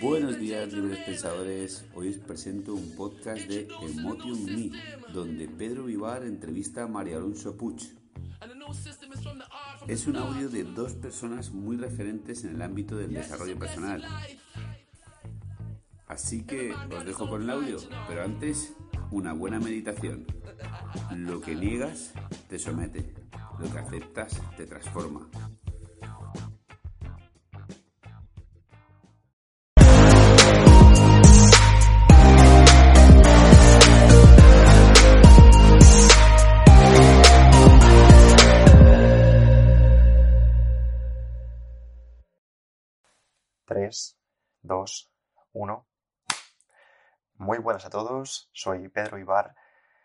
Buenos días, libres pensadores. Hoy os presento un podcast de Emotion Me, donde Pedro Vivar entrevista a María Alonso Puig. Es un audio de dos personas muy referentes en el ámbito del desarrollo personal. Así que os dejo con el audio, pero antes, una buena meditación. Lo que niegas te somete, lo que aceptas te transforma. Tres, dos, uno. Muy buenas a todos, soy Pedro Ibar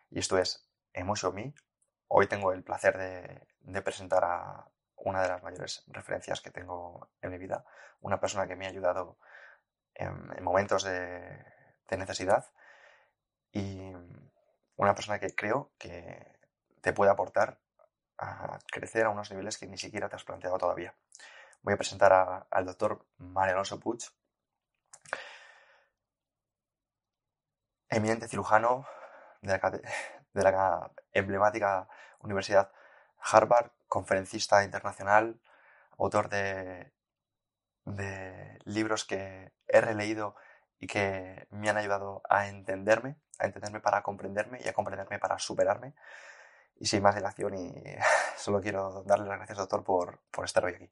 y esto es Emotion Me. Hoy tengo el placer de, presentar a una de las mayores referencias que tengo en mi vida, una persona que me ha ayudado en, momentos de, necesidad y una persona que creo que te puede aportar a crecer a unos niveles que ni siquiera te has planteado todavía. Voy a presentar al doctor Mario Alonso Puig, eminente cirujano de la, emblemática Universidad Harvard, conferencista internacional, autor de, de libros que he releído y que me han ayudado a entenderme, a entenderme para comprenderme y a comprenderme para superarme. Y sin más dilación, y solo quiero darle las gracias, doctor, por, por estar hoy aquí.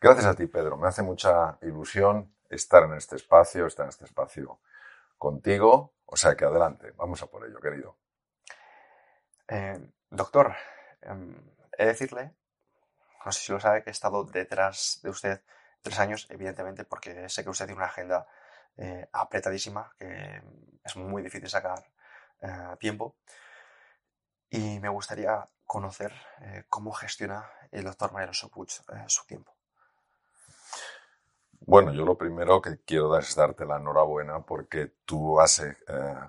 Gracias a ti, Pedro. Me hace mucha ilusión estar en este espacio, estar en este espacio contigo. O sea que adelante, vamos a por ello, querido. Eh, doctor, em, he de decirle, no sé si lo sabe, que he estado detrás de usted tres años, evidentemente, porque sé que usted tiene una agenda eh, apretadísima, que es muy difícil sacar eh, tiempo. Y me gustaría conocer cómo gestiona el doctor Mariano Sopuch su tiempo. Bueno, yo lo primero que quiero es darte la enhorabuena porque tú has, eh,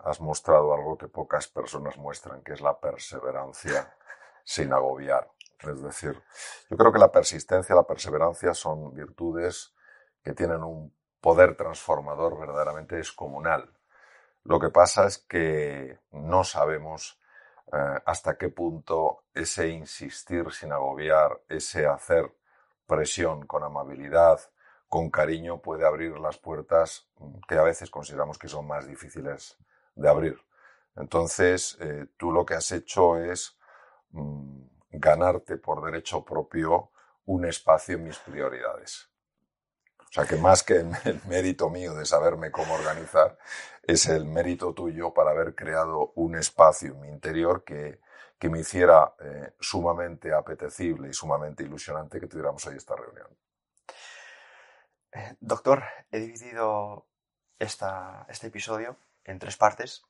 has mostrado algo que pocas personas muestran, que es la perseverancia sin agobiar. Es decir, yo creo que la persistencia la perseverancia son virtudes que tienen un poder transformador verdaderamente descomunal. Lo que pasa es que no sabemos eh, hasta qué punto ese insistir sin agobiar, ese hacer presión con amabilidad, con cariño puede abrir las puertas que a veces consideramos que son más difíciles de abrir. Entonces, eh, tú lo que has hecho es mm, ganarte por derecho propio un espacio en mis prioridades. O sea que más que el mérito mío de saberme cómo organizar, es el mérito tuyo para haber creado un espacio en mi interior que, que me hiciera eh, sumamente apetecible y sumamente ilusionante que tuviéramos hoy esta reunión. Eh, doctor, he dividido esta, este episodio en tres partes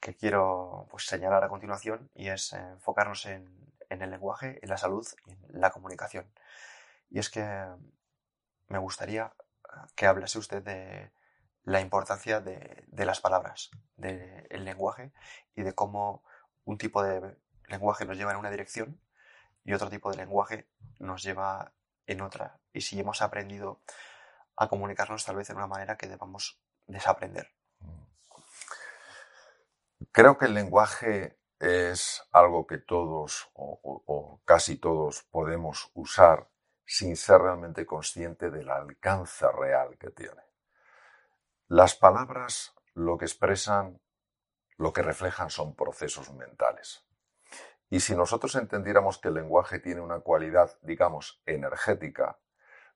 que quiero pues, señalar a continuación y es enfocarnos en, el lenguaje, en la salud y en la comunicación. Y es que me gustaría que hablase usted de la importancia de, las palabras, del lenguaje y de cómo un tipo de lenguaje nos lleva en una dirección y otro tipo de lenguaje nos lleva en otra. Y si hemos aprendido a comunicarnos tal vez en una manera que debamos desaprender. Creo que el lenguaje es algo que todos o, casi todos podemos usar sin ser realmente consciente del alcance real que tiene. Las palabras lo que expresan, lo que reflejan son procesos mentales. Y si nosotros entendiéramos que el lenguaje tiene una cualidad, digamos, energética,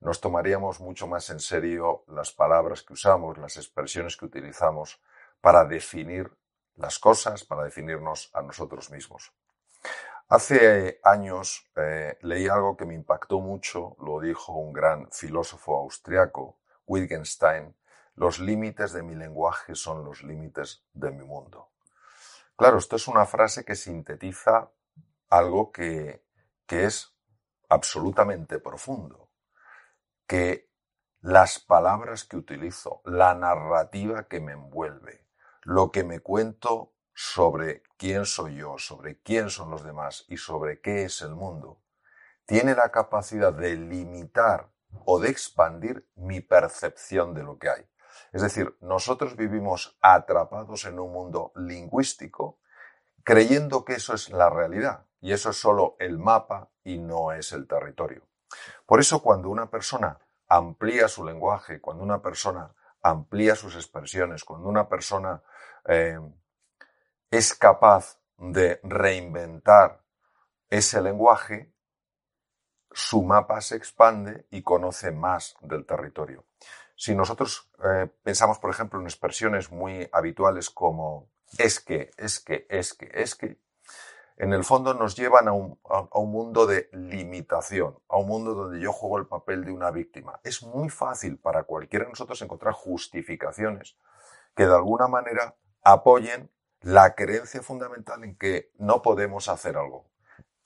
nos tomaríamos mucho más en serio las palabras que usamos, las expresiones que utilizamos para definir las cosas, para definirnos a nosotros mismos. Hace años eh, leí algo que me impactó mucho, lo dijo un gran filósofo austriaco, Wittgenstein, los límites de mi lenguaje son los límites de mi mundo. Claro, esto es una frase que sintetiza algo que, es absolutamente profundo, que las palabras que utilizo, la narrativa que me envuelve, lo que me cuento sobre quién soy yo, sobre quién son los demás y sobre qué es el mundo, tiene la capacidad de limitar o de expandir mi percepción de lo que hay. Es decir, nosotros vivimos atrapados en un mundo lingüístico creyendo que eso es la realidad y eso es solo el mapa y no es el territorio. Por eso cuando una persona amplía su lenguaje, cuando una persona amplía sus expresiones, cuando una persona eh, es capaz de reinventar ese lenguaje, su mapa se expande y conoce más del territorio. Si nosotros eh, pensamos, por ejemplo, en expresiones muy habituales como es que, es que, es que, es que, en el fondo nos llevan a un, a un, mundo de limitación, a un mundo donde yo juego el papel de una víctima. Es muy fácil para cualquiera de nosotros encontrar justificaciones que de alguna manera apoyen la creencia fundamental en que no podemos hacer algo.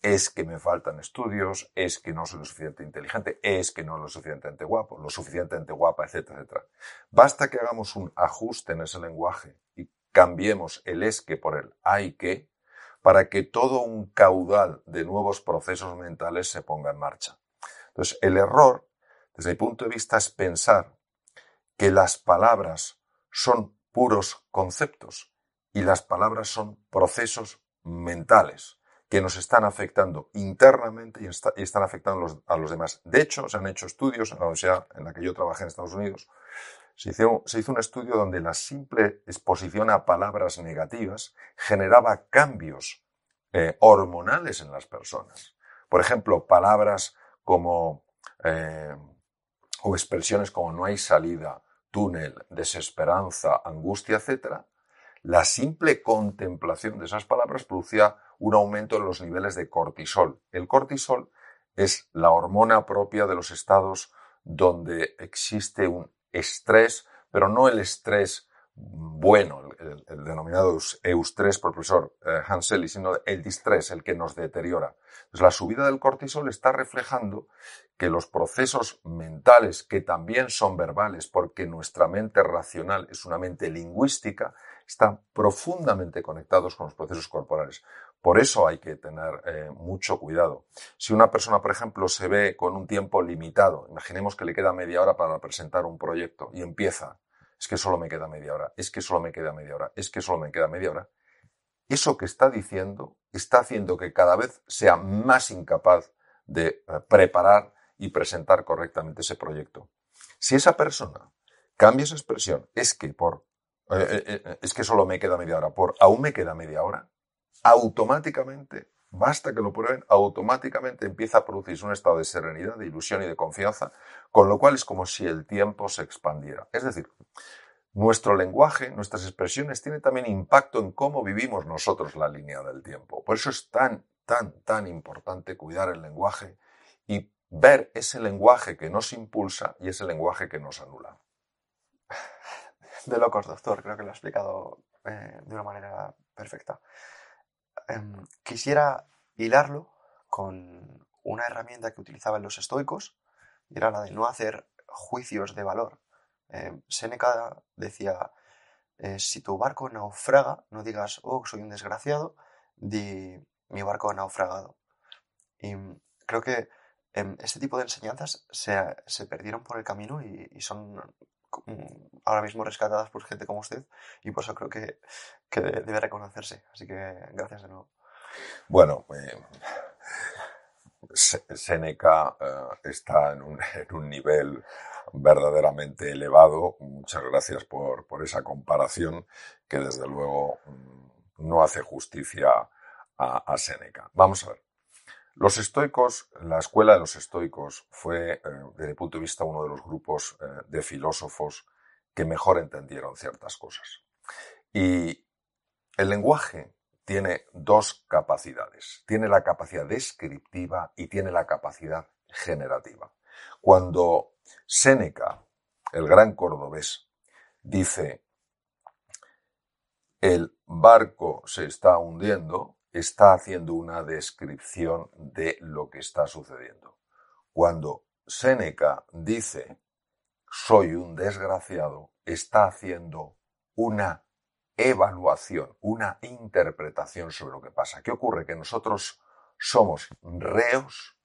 Es que me faltan estudios, es que no soy lo suficientemente inteligente, es que no lo suficientemente guapo, lo suficientemente guapa, etcétera, etcétera. Basta que hagamos un ajuste en ese lenguaje y cambiemos el es que por el hay que para que todo un caudal de nuevos procesos mentales se ponga en marcha. Entonces, el error, desde mi punto de vista, es pensar que las palabras son puros conceptos y las palabras son procesos mentales que nos están afectando internamente y, están afectando a los demás. De hecho, se han hecho estudios en la universidad en la que yo trabajé en Estados Unidos. Se hizo, se hizo un estudio donde la simple exposición a palabras negativas generaba cambios eh, hormonales en las personas. Por ejemplo, palabras como eh, o expresiones como no hay salida, túnel, desesperanza, angustia, etcétera, la simple contemplación de esas palabras producía un aumento en los niveles de cortisol. El cortisol es la hormona propia de los estados donde existe un estrés, pero no el estrés bueno, el, denominado eustrés por el profesor eh, Hanseli, sino el distrés, el que nos deteriora. La subida del cortisol está reflejando que los procesos mentales, que también son verbales, porque nuestra mente racional es una mente lingüística, están profundamente conectados con los procesos corporales. Por eso hay que tener eh, mucho cuidado. Si una persona, por ejemplo, se ve con un tiempo limitado, imaginemos que le queda media hora para presentar un proyecto y empieza, es que solo me queda media hora, es que solo me queda media hora, es que solo me queda media hora, eso que está diciendo está haciendo que cada vez sea más incapaz de eh, preparar y presentar correctamente ese proyecto. Si esa persona cambia esa expresión, es que por eh, es que solo me queda media hora, por aún me queda media hora, automáticamente, basta que lo prueben, automáticamente empieza a producirse un estado de serenidad, de ilusión y de confianza, con lo cual es como si el tiempo se expandiera. Es decir, nuestro lenguaje, nuestras expresiones tienen también impacto en cómo vivimos nosotros la línea del tiempo. Por eso es tan, tan, tan importante cuidar el lenguaje y ver ese lenguaje que nos impulsa y ese lenguaje que nos anula de locos, doctor. Creo que lo ha explicado eh, de una manera perfecta. Em, quisiera hilarlo con una herramienta que utilizaban los estoicos, y era la de no hacer juicios de valor. Eh, Séneca decía, eh, si tu barco naufraga, no digas, oh, soy un desgraciado, di, mi barco ha naufragado. Y creo que em, este tipo de enseñanzas se, perdieron por el camino y son ahora mismo rescatadas por gente como usted y por eso creo que, debe reconocerse. Así que gracias de nuevo. Bueno, eh, Seneca eh, está en un, en un, nivel verdaderamente elevado. Muchas gracias por, por esa comparación que desde luego mm, no hace justicia a, a Seneca. Vamos a ver. Los estoicos, la escuela de los estoicos fue, eh, desde mi punto de vista, uno de los grupos eh, de filósofos que mejor entendieron ciertas cosas. Y el lenguaje tiene dos capacidades. Tiene la capacidad descriptiva y tiene la capacidad generativa. Cuando Séneca, el gran cordobés, dice, el barco se está hundiendo, está haciendo una descripción de lo que está sucediendo. Cuando Séneca dice soy un desgraciado, está haciendo una evaluación, una interpretación sobre lo que pasa. ¿Qué ocurre? Que nosotros somos reos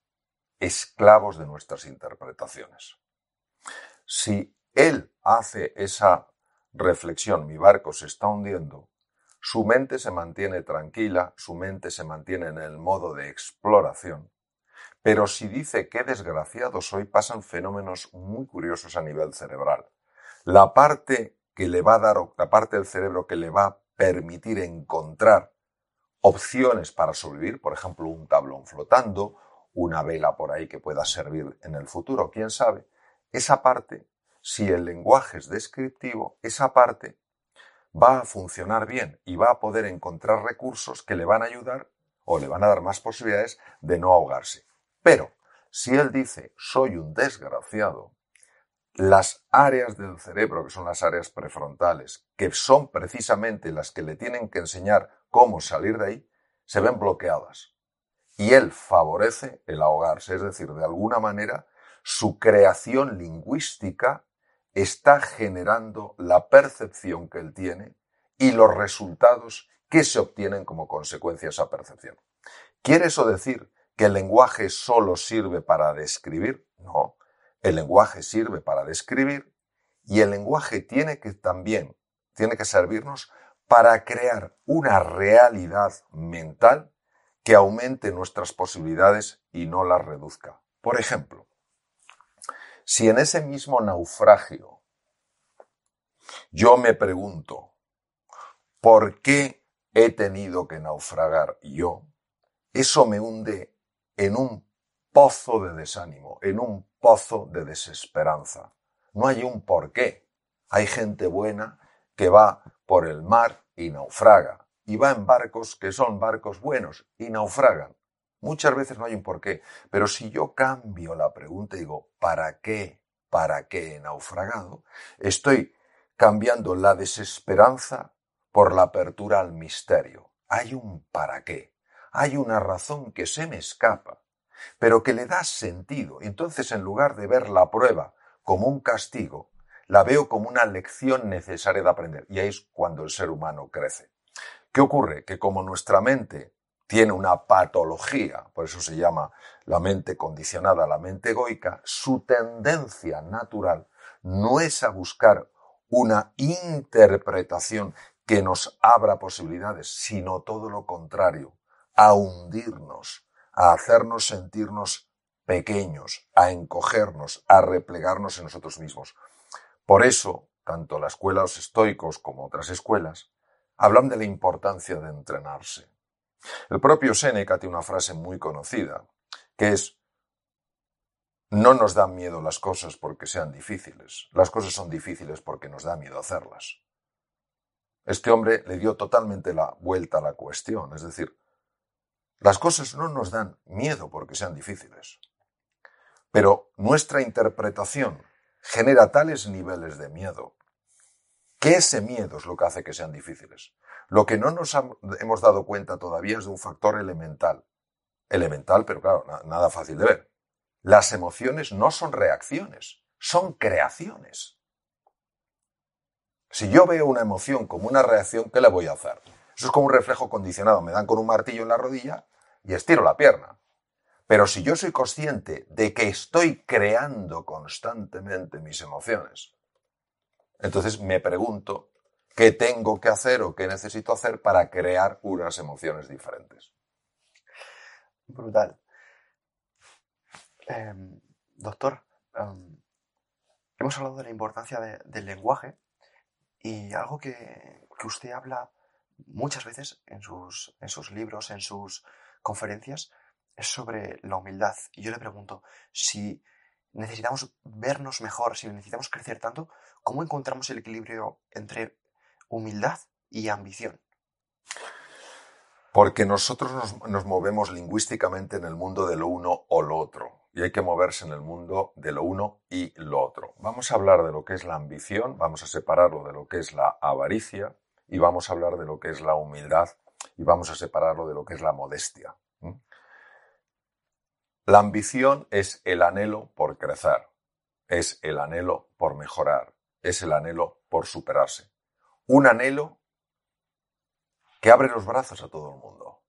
esclavos de nuestras interpretaciones. Si él hace esa reflexión, mi barco se está hundiendo, su mente se mantiene tranquila, su mente se mantiene en el modo de exploración, pero si dice qué desgraciado soy, pasan fenómenos muy curiosos a nivel cerebral. La parte que le va a dar, la parte del cerebro que le va a permitir encontrar opciones para sobrevivir, por ejemplo, un tablón flotando, una vela por ahí que pueda servir en el futuro, quién sabe. Esa parte, si el lenguaje es descriptivo, esa parte va a funcionar bien y va a poder encontrar recursos que le van a ayudar o le van a dar más posibilidades de no ahogarse. Pero si él dice soy un desgraciado, las áreas del cerebro, que son las áreas prefrontales, que son precisamente las que le tienen que enseñar cómo salir de ahí, se ven bloqueadas. Y él favorece el ahogarse, es decir, de alguna manera su creación lingüística está generando la percepción que él tiene y los resultados que se obtienen como consecuencia de esa percepción. ¿Quiere eso decir que el lenguaje solo sirve para describir? No, el lenguaje sirve para describir y el lenguaje tiene que también, tiene que servirnos para crear una realidad mental que aumente nuestras posibilidades y no las reduzca. Por ejemplo, si en ese mismo naufragio yo me pregunto, ¿por qué he tenido que naufragar yo? Eso me hunde en un pozo de desánimo, en un pozo de desesperanza. No hay un por qué. Hay gente buena que va por el mar y naufraga, y va en barcos que son barcos buenos y naufragan. Muchas veces no hay un por qué, pero si yo cambio la pregunta y digo, ¿para qué? ¿Para qué he naufragado? Estoy cambiando la desesperanza por la apertura al misterio. Hay un para qué. Hay una razón que se me escapa pero que le da sentido. Entonces, en lugar de ver la prueba como un castigo, la veo como una lección necesaria de aprender. Y ahí es cuando el ser humano crece. ¿Qué ocurre? Que como nuestra mente tiene una patología, por eso se llama la mente condicionada, la mente egoica, su tendencia natural no es a buscar una interpretación que nos abra posibilidades, sino todo lo contrario, a hundirnos, a hacernos sentirnos pequeños, a encogernos, a replegarnos en nosotros mismos. Por eso, tanto la escuela de los estoicos como otras escuelas hablan de la importancia de entrenarse. El propio Séneca tiene una frase muy conocida, que es no nos dan miedo las cosas porque sean difíciles, las cosas son difíciles porque nos da miedo hacerlas. Este hombre le dio totalmente la vuelta a la cuestión, es decir, las cosas no nos dan miedo porque sean difíciles, pero nuestra interpretación genera tales niveles de miedo que ese miedo es lo que hace que sean difíciles. Lo que no nos hemos dado cuenta todavía es de un factor elemental. Elemental, pero claro, nada fácil de ver. Las emociones no son reacciones, son creaciones. Si yo veo una emoción como una reacción, ¿qué le voy a hacer? Eso es como un reflejo condicionado. Me dan con un martillo en la rodilla y estiro la pierna. Pero si yo soy consciente de que estoy creando constantemente mis emociones, entonces me pregunto qué tengo que hacer o qué necesito hacer para crear unas emociones diferentes. Brutal. Em, doctor, em, hemos hablado de la importancia del lenguaje y algo que, usted habla muchas veces en sus, en sus libros, en sus conferencias es sobre la humildad. Y yo le pregunto, si necesitamos vernos mejor, si necesitamos crecer tanto, ¿cómo encontramos el equilibrio entre humildad y ambición? Porque nosotros nos, movemos lingüísticamente en el mundo de lo uno o lo otro. Y hay que moverse en el mundo de lo uno y lo otro. Vamos a hablar de lo que es la ambición, vamos a separarlo de lo que es la avaricia y vamos a hablar de lo que es la humildad y vamos a separarlo de lo que es la modestia. La ambición es el anhelo por crecer, es el anhelo por mejorar, es el anhelo por superarse. Un anhelo que abre los brazos a todo el mundo.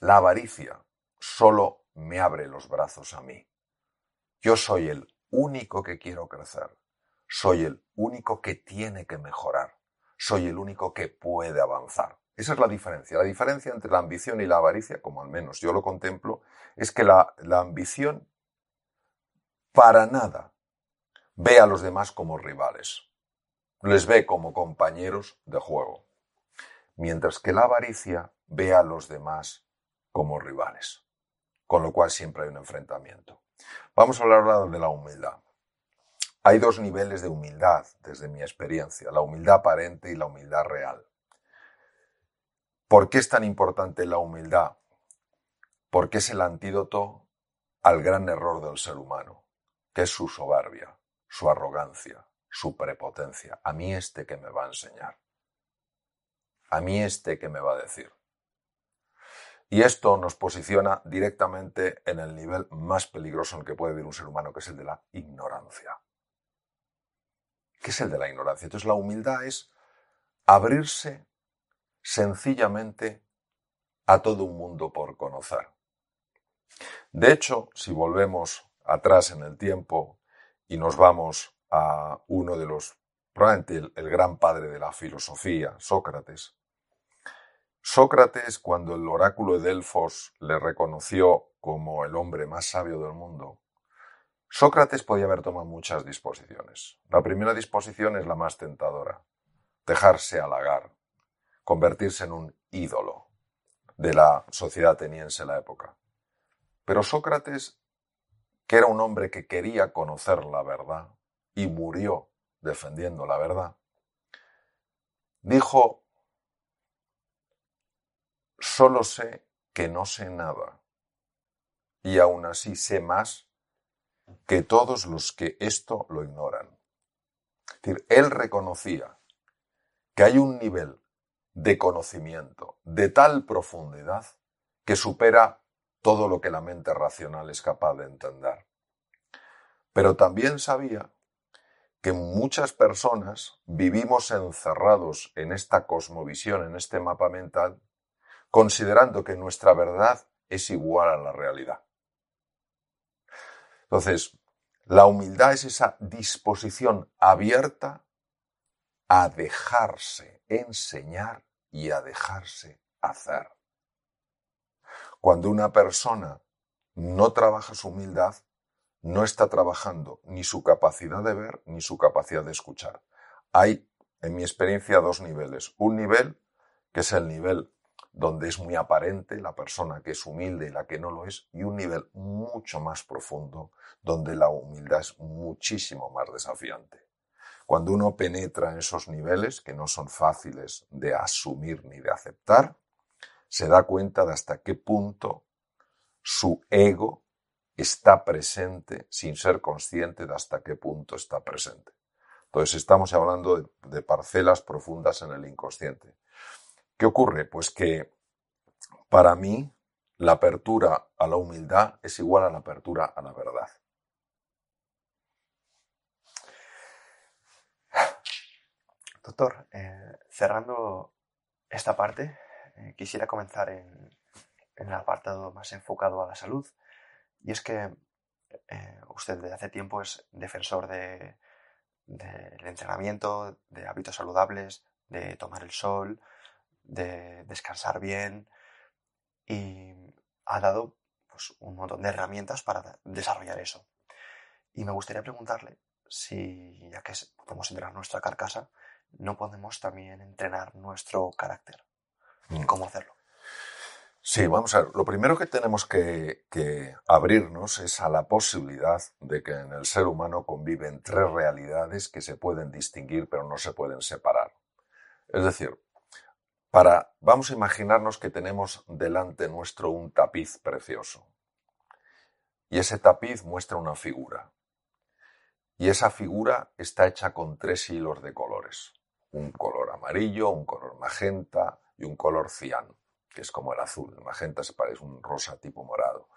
La avaricia solo me abre los brazos a mí. Yo soy el único que quiero crecer. Soy el único que tiene que mejorar. Soy el único que puede avanzar. Esa es la diferencia. La diferencia entre la ambición y la avaricia, como al menos yo lo contemplo, es que la, la ambición para nada ve a los demás como rivales. Les ve como compañeros de juego. Mientras que la avaricia ve a los demás como rivales. Con lo cual siempre hay un enfrentamiento. Vamos a hablar ahora de la humildad. Hay dos niveles de humildad, desde mi experiencia, la humildad aparente y la humildad real. ¿Por qué es tan importante la humildad? Porque es el antídoto al gran error del ser humano, que es su soberbia, su arrogancia, su prepotencia. A mí este que me va a enseñar. A mí este que me va a decir. Y esto nos posiciona directamente en el nivel más peligroso en el que puede vivir un ser humano, que es el de la ignorancia. ¿Qué es el de la ignorancia? Entonces la humildad es abrirse sencillamente a todo un mundo por conocer. De hecho, si volvemos atrás en el tiempo y nos vamos a uno de los, probablemente el, gran padre de la filosofía, Sócrates, Sócrates, cuando el oráculo de Delfos le reconoció como el hombre más sabio del mundo, Sócrates podía haber tomado muchas disposiciones. La primera disposición es la más tentadora, dejarse halagar, convertirse en un ídolo de la sociedad ateniense en la época. Pero Sócrates, que era un hombre que quería conocer la verdad y murió defendiendo la verdad, dijo Solo sé que no sé nada, y aún así sé más que todos los que esto lo ignoran. Es decir, él reconocía que hay un nivel de conocimiento de tal profundidad que supera todo lo que la mente racional es capaz de entender. Pero también sabía que muchas personas vivimos encerrados en esta cosmovisión, en este mapa mental, considerando que nuestra verdad es igual a la realidad. Entonces, la humildad es esa disposición abierta a dejarse enseñar y a dejarse hacer. Cuando una persona no trabaja su humildad, no está trabajando ni su capacidad de ver ni su capacidad de escuchar. Hay, en mi experiencia, dos niveles. Un nivel que es el nivel donde es muy aparente la persona que es humilde y la que no lo es, y un nivel mucho más profundo, donde la humildad es muchísimo más desafiante. Cuando uno penetra en esos niveles, que no son fáciles de asumir ni de aceptar, se da cuenta de hasta qué punto su ego está presente sin ser consciente de hasta qué punto está presente. Entonces estamos hablando de, parcelas profundas en el inconsciente. ¿Qué ocurre? Pues que para mí la apertura a la humildad es igual a la apertura a la verdad. Doctor, eh, cerrando esta parte, eh, quisiera comenzar en, en, el apartado más enfocado a la salud. Y es que eh, usted desde hace tiempo es defensor del de, de entrenamiento, de hábitos saludables, de tomar el sol, de descansar bien y ha dado pues, un montón de herramientas para desarrollar eso. Y me gustaría preguntarle si, ya que podemos entrenar nuestra carcasa, no podemos también entrenar nuestro carácter. Mm. ¿Cómo hacerlo? Sí, vamos a ver. Lo primero que tenemos que, abrirnos es a la posibilidad de que en el ser humano conviven tres realidades que se pueden distinguir pero no se pueden separar. Es decir, para, vamos a imaginarnos que tenemos delante nuestro un tapiz precioso. Y ese tapiz muestra una figura. Y esa figura está hecha con tres hilos de colores. Un color amarillo, un color magenta y un color cian, que es como el azul. El magenta se parece un rosa tipo morado.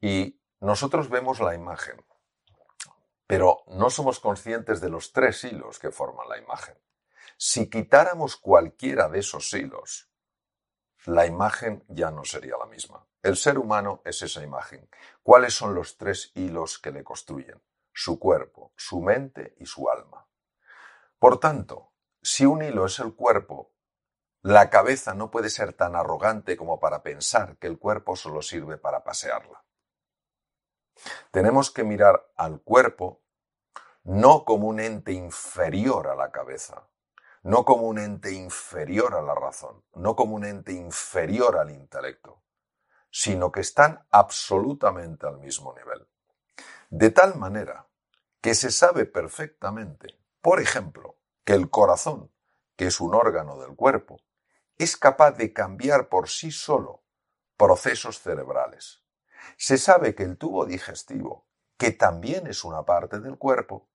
Y nosotros vemos la imagen, pero no somos conscientes de los tres hilos que forman la imagen. Si quitáramos cualquiera de esos hilos, la imagen ya no sería la misma. El ser humano es esa imagen. ¿Cuáles son los tres hilos que le construyen? Su cuerpo, su mente y su alma. Por tanto, si un hilo es el cuerpo, la cabeza no puede ser tan arrogante como para pensar que el cuerpo solo sirve para pasearla. Tenemos que mirar al cuerpo no como un ente inferior a la cabeza, no como un ente inferior a la razón, no como un ente inferior al intelecto, sino que están absolutamente al mismo nivel. De tal manera que se sabe perfectamente, por ejemplo, que el corazón, que es un órgano del cuerpo, es capaz de cambiar por sí solo procesos cerebrales. Se sabe que el tubo digestivo, que también es una parte del cuerpo,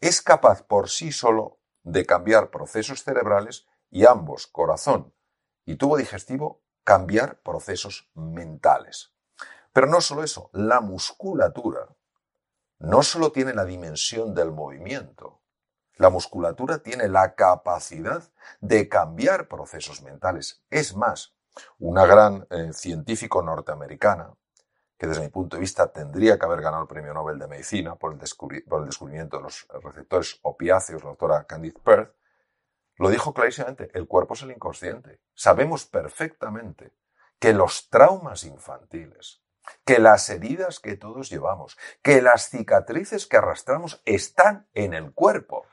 es capaz por sí solo de cambiar procesos cerebrales y ambos, corazón y tubo digestivo, cambiar procesos mentales. Pero no solo eso, la musculatura no solo tiene la dimensión del movimiento, la musculatura tiene la capacidad de cambiar procesos mentales. Es más, una gran eh, científico norteamericana, que desde mi punto de vista tendría que haber ganado el premio Nobel de Medicina por el, descubrimiento de los receptores opiáceos, la doctora Candice Perth, lo dijo clarísimamente, el cuerpo es el inconsciente. Sabemos perfectamente que los traumas infantiles, que las heridas que todos llevamos, que las cicatrices que arrastramos están en el cuerpo.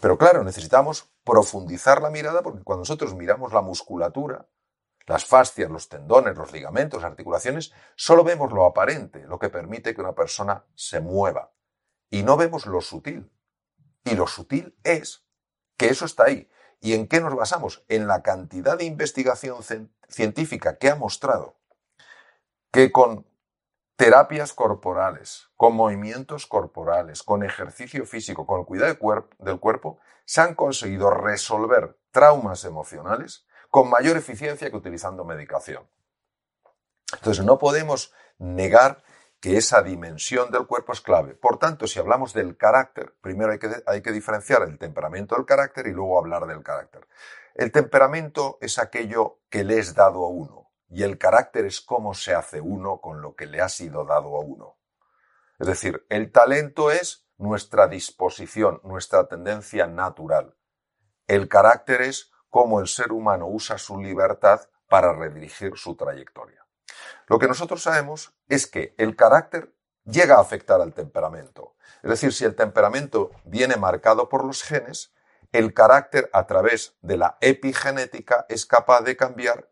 Pero claro, necesitamos profundizar la mirada porque cuando nosotros miramos la musculatura, las fascias, los tendones, los ligamentos, las articulaciones, solo vemos lo aparente, lo que permite que una persona se mueva. Y no vemos lo sutil. Y lo sutil es que eso está ahí. ¿Y en qué nos basamos? En la cantidad de investigación científica que ha mostrado que con terapias corporales, con movimientos corporales, con ejercicio físico, con el cuidado del cuerpo, se han conseguido resolver traumas emocionales con mayor eficiencia que utilizando medicación. Entonces, no podemos negar que esa dimensión del cuerpo es clave. Por tanto, si hablamos del carácter, primero hay que, hay que diferenciar el temperamento del carácter y luego hablar del carácter. El temperamento es aquello que le es dado a uno y el carácter es cómo se hace uno con lo que le ha sido dado a uno. Es decir, el talento es nuestra disposición, nuestra tendencia natural. El carácter es cómo el ser humano usa su libertad para redirigir su trayectoria. Lo que nosotros sabemos es que el carácter llega a afectar al temperamento. Es decir, si el temperamento viene marcado por los genes, el carácter a través de la epigenética es capaz de cambiar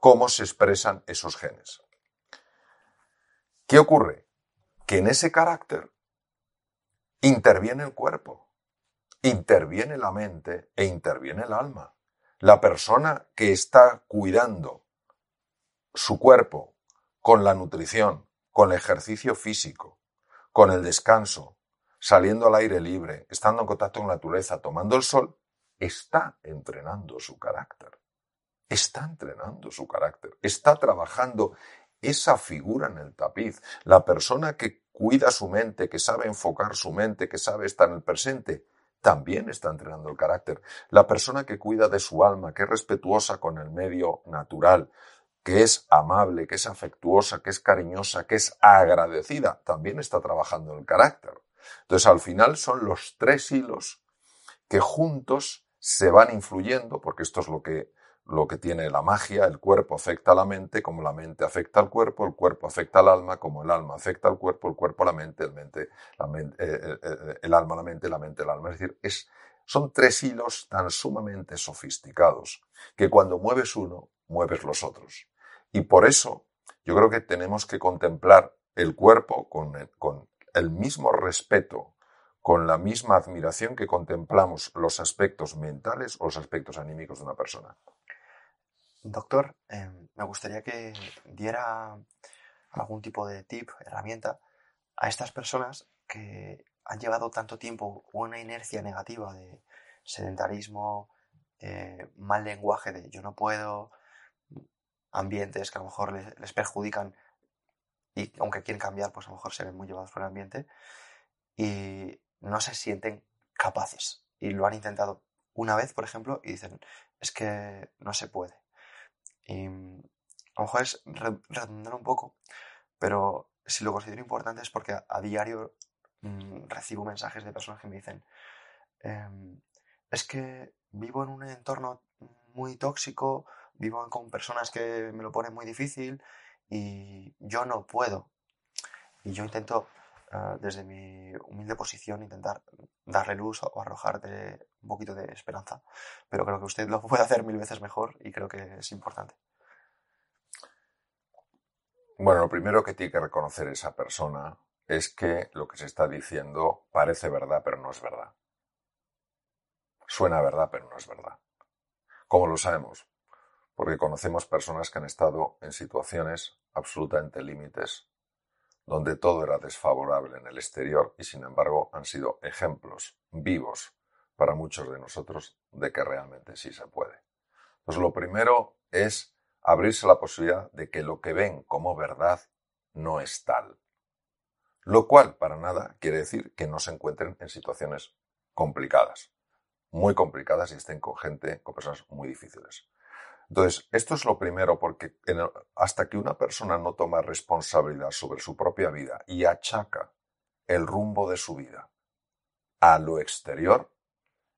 cómo se expresan esos genes. ¿Qué ocurre? Que en ese carácter interviene el cuerpo, interviene la mente e interviene el alma. La persona que está cuidando su cuerpo con la nutrición, con el ejercicio físico, con el descanso, saliendo al aire libre, estando en contacto con la naturaleza, tomando el sol, está entrenando su carácter está entrenando su carácter, está trabajando esa figura en el tapiz, la persona que cuida su mente, que sabe enfocar su mente, que sabe estar en el presente, también está entrenando el carácter. La persona que cuida de su alma, que es respetuosa con el medio natural, que es amable, que es afectuosa, que es cariñosa, que es agradecida, también está trabajando el carácter. Entonces, al final son los tres hilos que juntos se van influyendo, porque esto es lo que lo que tiene la magia, el cuerpo afecta a la mente, como la mente afecta al cuerpo, el cuerpo afecta al alma, como el alma afecta al cuerpo, el cuerpo a la mente, el, mente, eh, eh, eh, el alma a la mente, la mente al alma. Es decir, es, son tres hilos tan sumamente sofisticados que cuando mueves uno, mueves los otros. Y por eso yo creo que tenemos que contemplar el cuerpo con con el mismo respeto, con la misma admiración que contemplamos los aspectos mentales o los aspectos anímicos de una persona. Doctor, em, me gustaría que diera algún tipo de tip, herramienta, a estas personas que han llevado tanto tiempo una inercia negativa de sedentarismo, eh, mal lenguaje de yo no puedo, ambientes que a lo mejor les, perjudican y aunque quieren cambiar, pues a lo mejor se ven muy llevados por el ambiente y no se sienten capaces. Y lo han intentado una vez, por ejemplo, y dicen, es que no se puede. Y a lo mejor es redundar un poco, pero si lo considero importante es porque a, diario mm, recibo mensajes de personas que me dicen, em, es que vivo en un entorno muy tóxico, vivo con personas que me lo ponen muy difícil y yo no puedo. Y yo intento, desde mi humilde posición, intentar darle luz o arrojarte un poquito de esperanza. Pero creo que usted lo puede hacer mil veces mejor y creo que es importante. Bueno, lo primero que tiene que reconocer esa persona es que lo que se está diciendo parece verdad, pero no es verdad. Suena verdad, pero no es verdad. ¿Cómo lo sabemos? Porque conocemos personas que han estado en situaciones absolutamente límites, donde todo era desfavorable en el exterior y sin embargo han sido ejemplos vivos para muchos de nosotros de que realmente sí se puede. Pues lo primero es abrirse la posibilidad de que lo que ven como verdad no es tal. Lo cual para nada quiere decir que no se encuentren en situaciones complicadas muy complicadas y estén con gente, con personas muy difíciles. Entonces, esto es lo primero, porque hasta que una persona no toma responsabilidad sobre su propia vida y achaca el rumbo de su vida a lo exterior,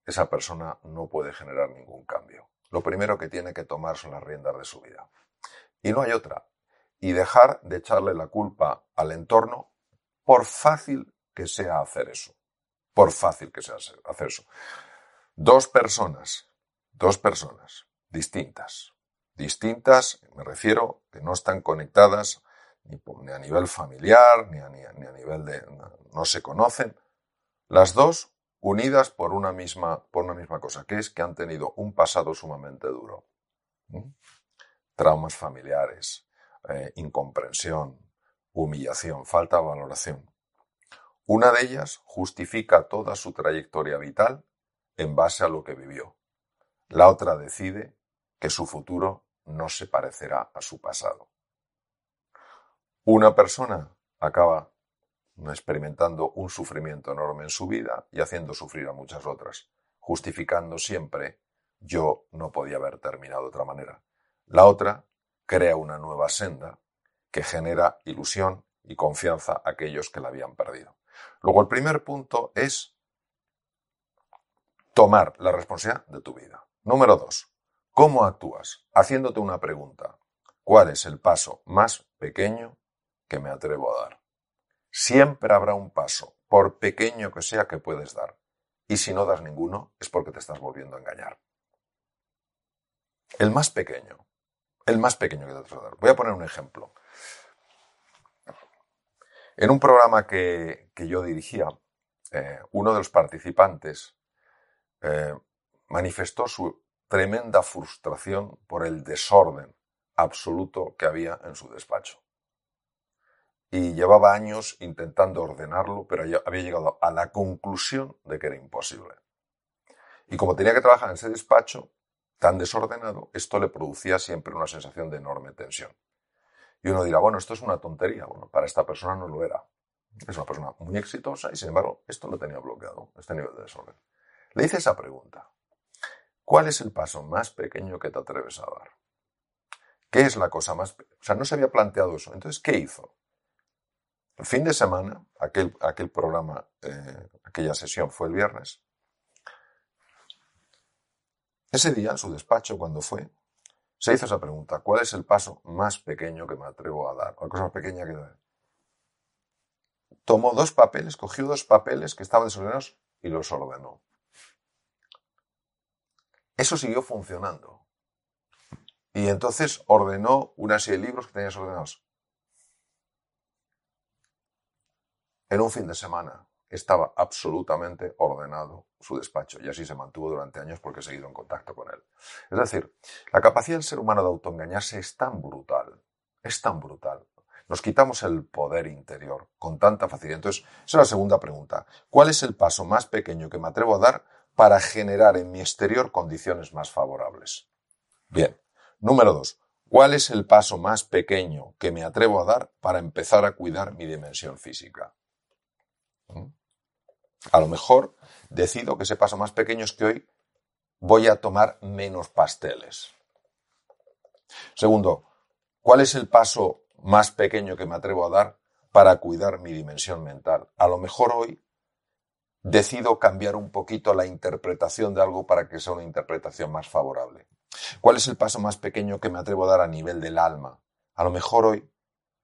esa persona no puede generar ningún cambio. Lo primero que tiene que tomar son las riendas de su vida. Y no hay otra. Y dejar de echarle la culpa al entorno por fácil que sea hacer eso. Por fácil que sea hacer eso. Dos personas, dos personas distintas. Distintas, me refiero, que no están conectadas ni, a nivel familiar, ni a, ni a, nivel de... No, se conocen. Las dos unidas por una misma, por una misma cosa, que es que han tenido un pasado sumamente duro. Traumas familiares, eh, incomprensión, humillación, falta de valoración. Una de ellas justifica toda su trayectoria vital en base a lo que vivió. La otra decide que su futuro no se parecerá a su pasado. Una persona acaba experimentando un sufrimiento enorme en su vida y haciendo sufrir a muchas otras, justificando siempre yo no podía haber terminado de otra manera. La otra crea una nueva senda que genera ilusión y confianza a aquellos que la habían perdido. Luego el primer punto es tomar la responsabilidad de tu vida. Número dos, ¿cómo actúas? Haciéndote una pregunta. ¿Cuál es el paso más pequeño que me atrevo a dar? Siempre habrá un paso, por pequeño que sea, que puedes dar. Y si no das ninguno, es porque te estás volviendo a engañar. El más pequeño, el más pequeño que te atrevo a dar. Voy a poner un ejemplo. En un programa que, yo dirigía, eh, uno de los participantes eh, manifestó su tremenda frustración por el desorden absoluto que había en su despacho. Y llevaba años intentando ordenarlo, pero había llegado a la conclusión de que era imposible. Y como tenía que trabajar en ese despacho tan desordenado, esto le producía siempre una sensación de enorme tensión. Y uno dirá, bueno, esto es una tontería. Bueno, para esta persona no lo era. Es una persona muy exitosa y sin embargo esto lo tenía bloqueado, este nivel de desorden. Le hice esa pregunta. ¿Cuál es el paso más pequeño que te atreves a dar? ¿Qué es la cosa más... O sea, no se había planteado eso. Entonces, ¿qué hizo? El fin de semana, aquel, aquel programa, eh, aquella sesión fue el viernes. Ese día, en su despacho, cuando fue, se hizo esa pregunta. ¿Cuál es el paso más pequeño que me atrevo a dar? O la cosa más pequeña que... Tomó dos papeles, cogió dos papeles que estaban desordenados y los ordenó. Eso siguió funcionando. Y entonces ordenó una serie de libros que tenías ordenados. En un fin de semana estaba absolutamente ordenado su despacho y así se mantuvo durante años porque he seguido en contacto con él. Es decir, la capacidad del ser humano de autoengañarse es tan brutal, es tan brutal. Nos quitamos el poder interior con tanta facilidad. Entonces, esa es la segunda pregunta. ¿Cuál es el paso más pequeño que me atrevo a dar para generar en mi exterior condiciones más favorables. Bien, número dos, ¿cuál es el paso más pequeño que me atrevo a dar para empezar a cuidar mi dimensión física? ¿Mm? A lo mejor decido que ese paso más pequeño es que hoy voy a tomar menos pasteles. Segundo, ¿cuál es el paso más pequeño que me atrevo a dar para cuidar mi dimensión mental? A lo mejor hoy decido cambiar un poquito la interpretación de algo para que sea una interpretación más favorable. ¿Cuál es el paso más pequeño que me atrevo a dar a nivel del alma? A lo mejor hoy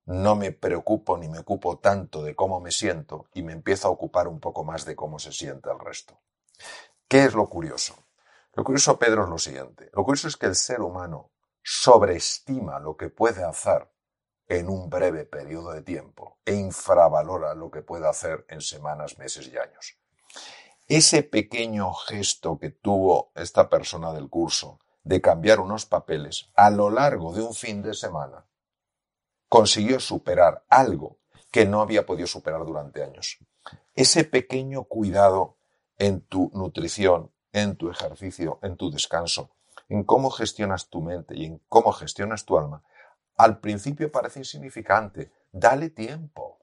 no me preocupo ni me ocupo tanto de cómo me siento y me empiezo a ocupar un poco más de cómo se siente el resto. ¿Qué es lo curioso? Lo curioso, Pedro, es lo siguiente. Lo curioso es que el ser humano sobreestima lo que puede hacer en un breve periodo de tiempo e infravalora lo que puede hacer en semanas, meses y años. Ese pequeño gesto que tuvo esta persona del curso de cambiar unos papeles a lo largo de un fin de semana consiguió superar algo que no había podido superar durante años. Ese pequeño cuidado en tu nutrición, en tu ejercicio, en tu descanso, en cómo gestionas tu mente y en cómo gestionas tu alma, al principio parece insignificante. Dale tiempo.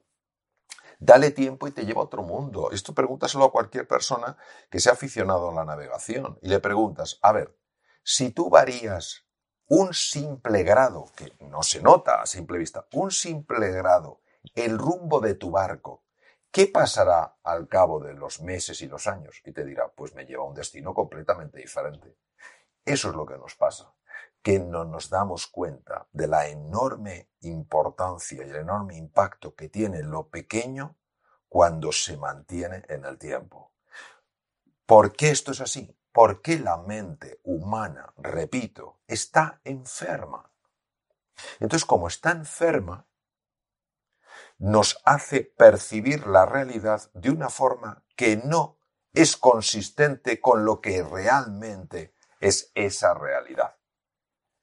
Dale tiempo y te lleva a otro mundo. Esto pregúntaselo a cualquier persona que sea aficionado a la navegación y le preguntas, a ver, si tú varías un simple grado, que no se nota a simple vista, un simple grado, el rumbo de tu barco, ¿qué pasará al cabo de los meses y los años? Y te dirá, pues me lleva a un destino completamente diferente. Eso es lo que nos pasa, que no nos damos cuenta de la enorme importancia y el enorme impacto que tiene lo pequeño cuando se mantiene en el tiempo. ¿Por qué esto es así? ¿Por qué la mente humana, repito, está enferma? Entonces, como está enferma, nos hace percibir la realidad de una forma que no es consistente con lo que realmente es esa realidad.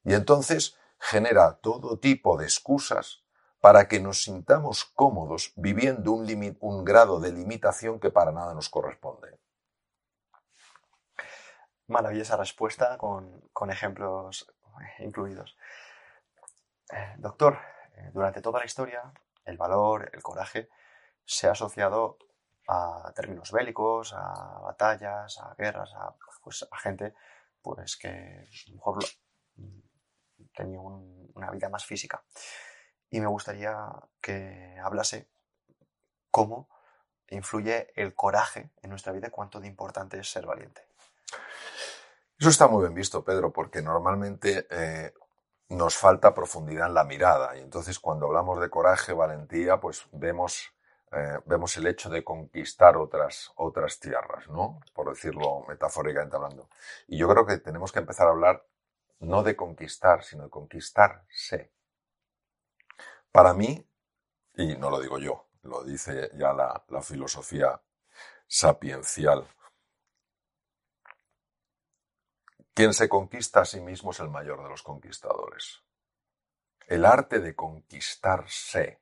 Y entonces genera todo tipo de excusas para que nos sintamos cómodos viviendo un, grado de limitación que para nada nos corresponde. Maravillosa respuesta con, ejemplos incluidos. Eh, doctor, eh, durante toda la historia, el valor, el coraje, se ha asociado a términos bélicos, a batallas, a guerras, a, pues, a gente pues, que a lo mejor tenía una vida más física. Y me gustaría que hablase cómo influye el coraje en nuestra vida cuánto de importante es ser valiente. Eso está muy bien visto, Pedro, porque normalmente eh, nos falta profundidad en la mirada. Y entonces cuando hablamos de coraje, valentía, pues vemos, eh, vemos el hecho de conquistar otras, otras tierras, ¿no? Por decirlo metafóricamente hablando. Y yo creo que tenemos que empezar a hablar no de conquistar, sino de conquistarse. Para mí, y no lo digo yo, lo dice ya la, filosofía sapiencial quien se conquista a sí mismo es el mayor de los conquistadores. El arte de conquistarse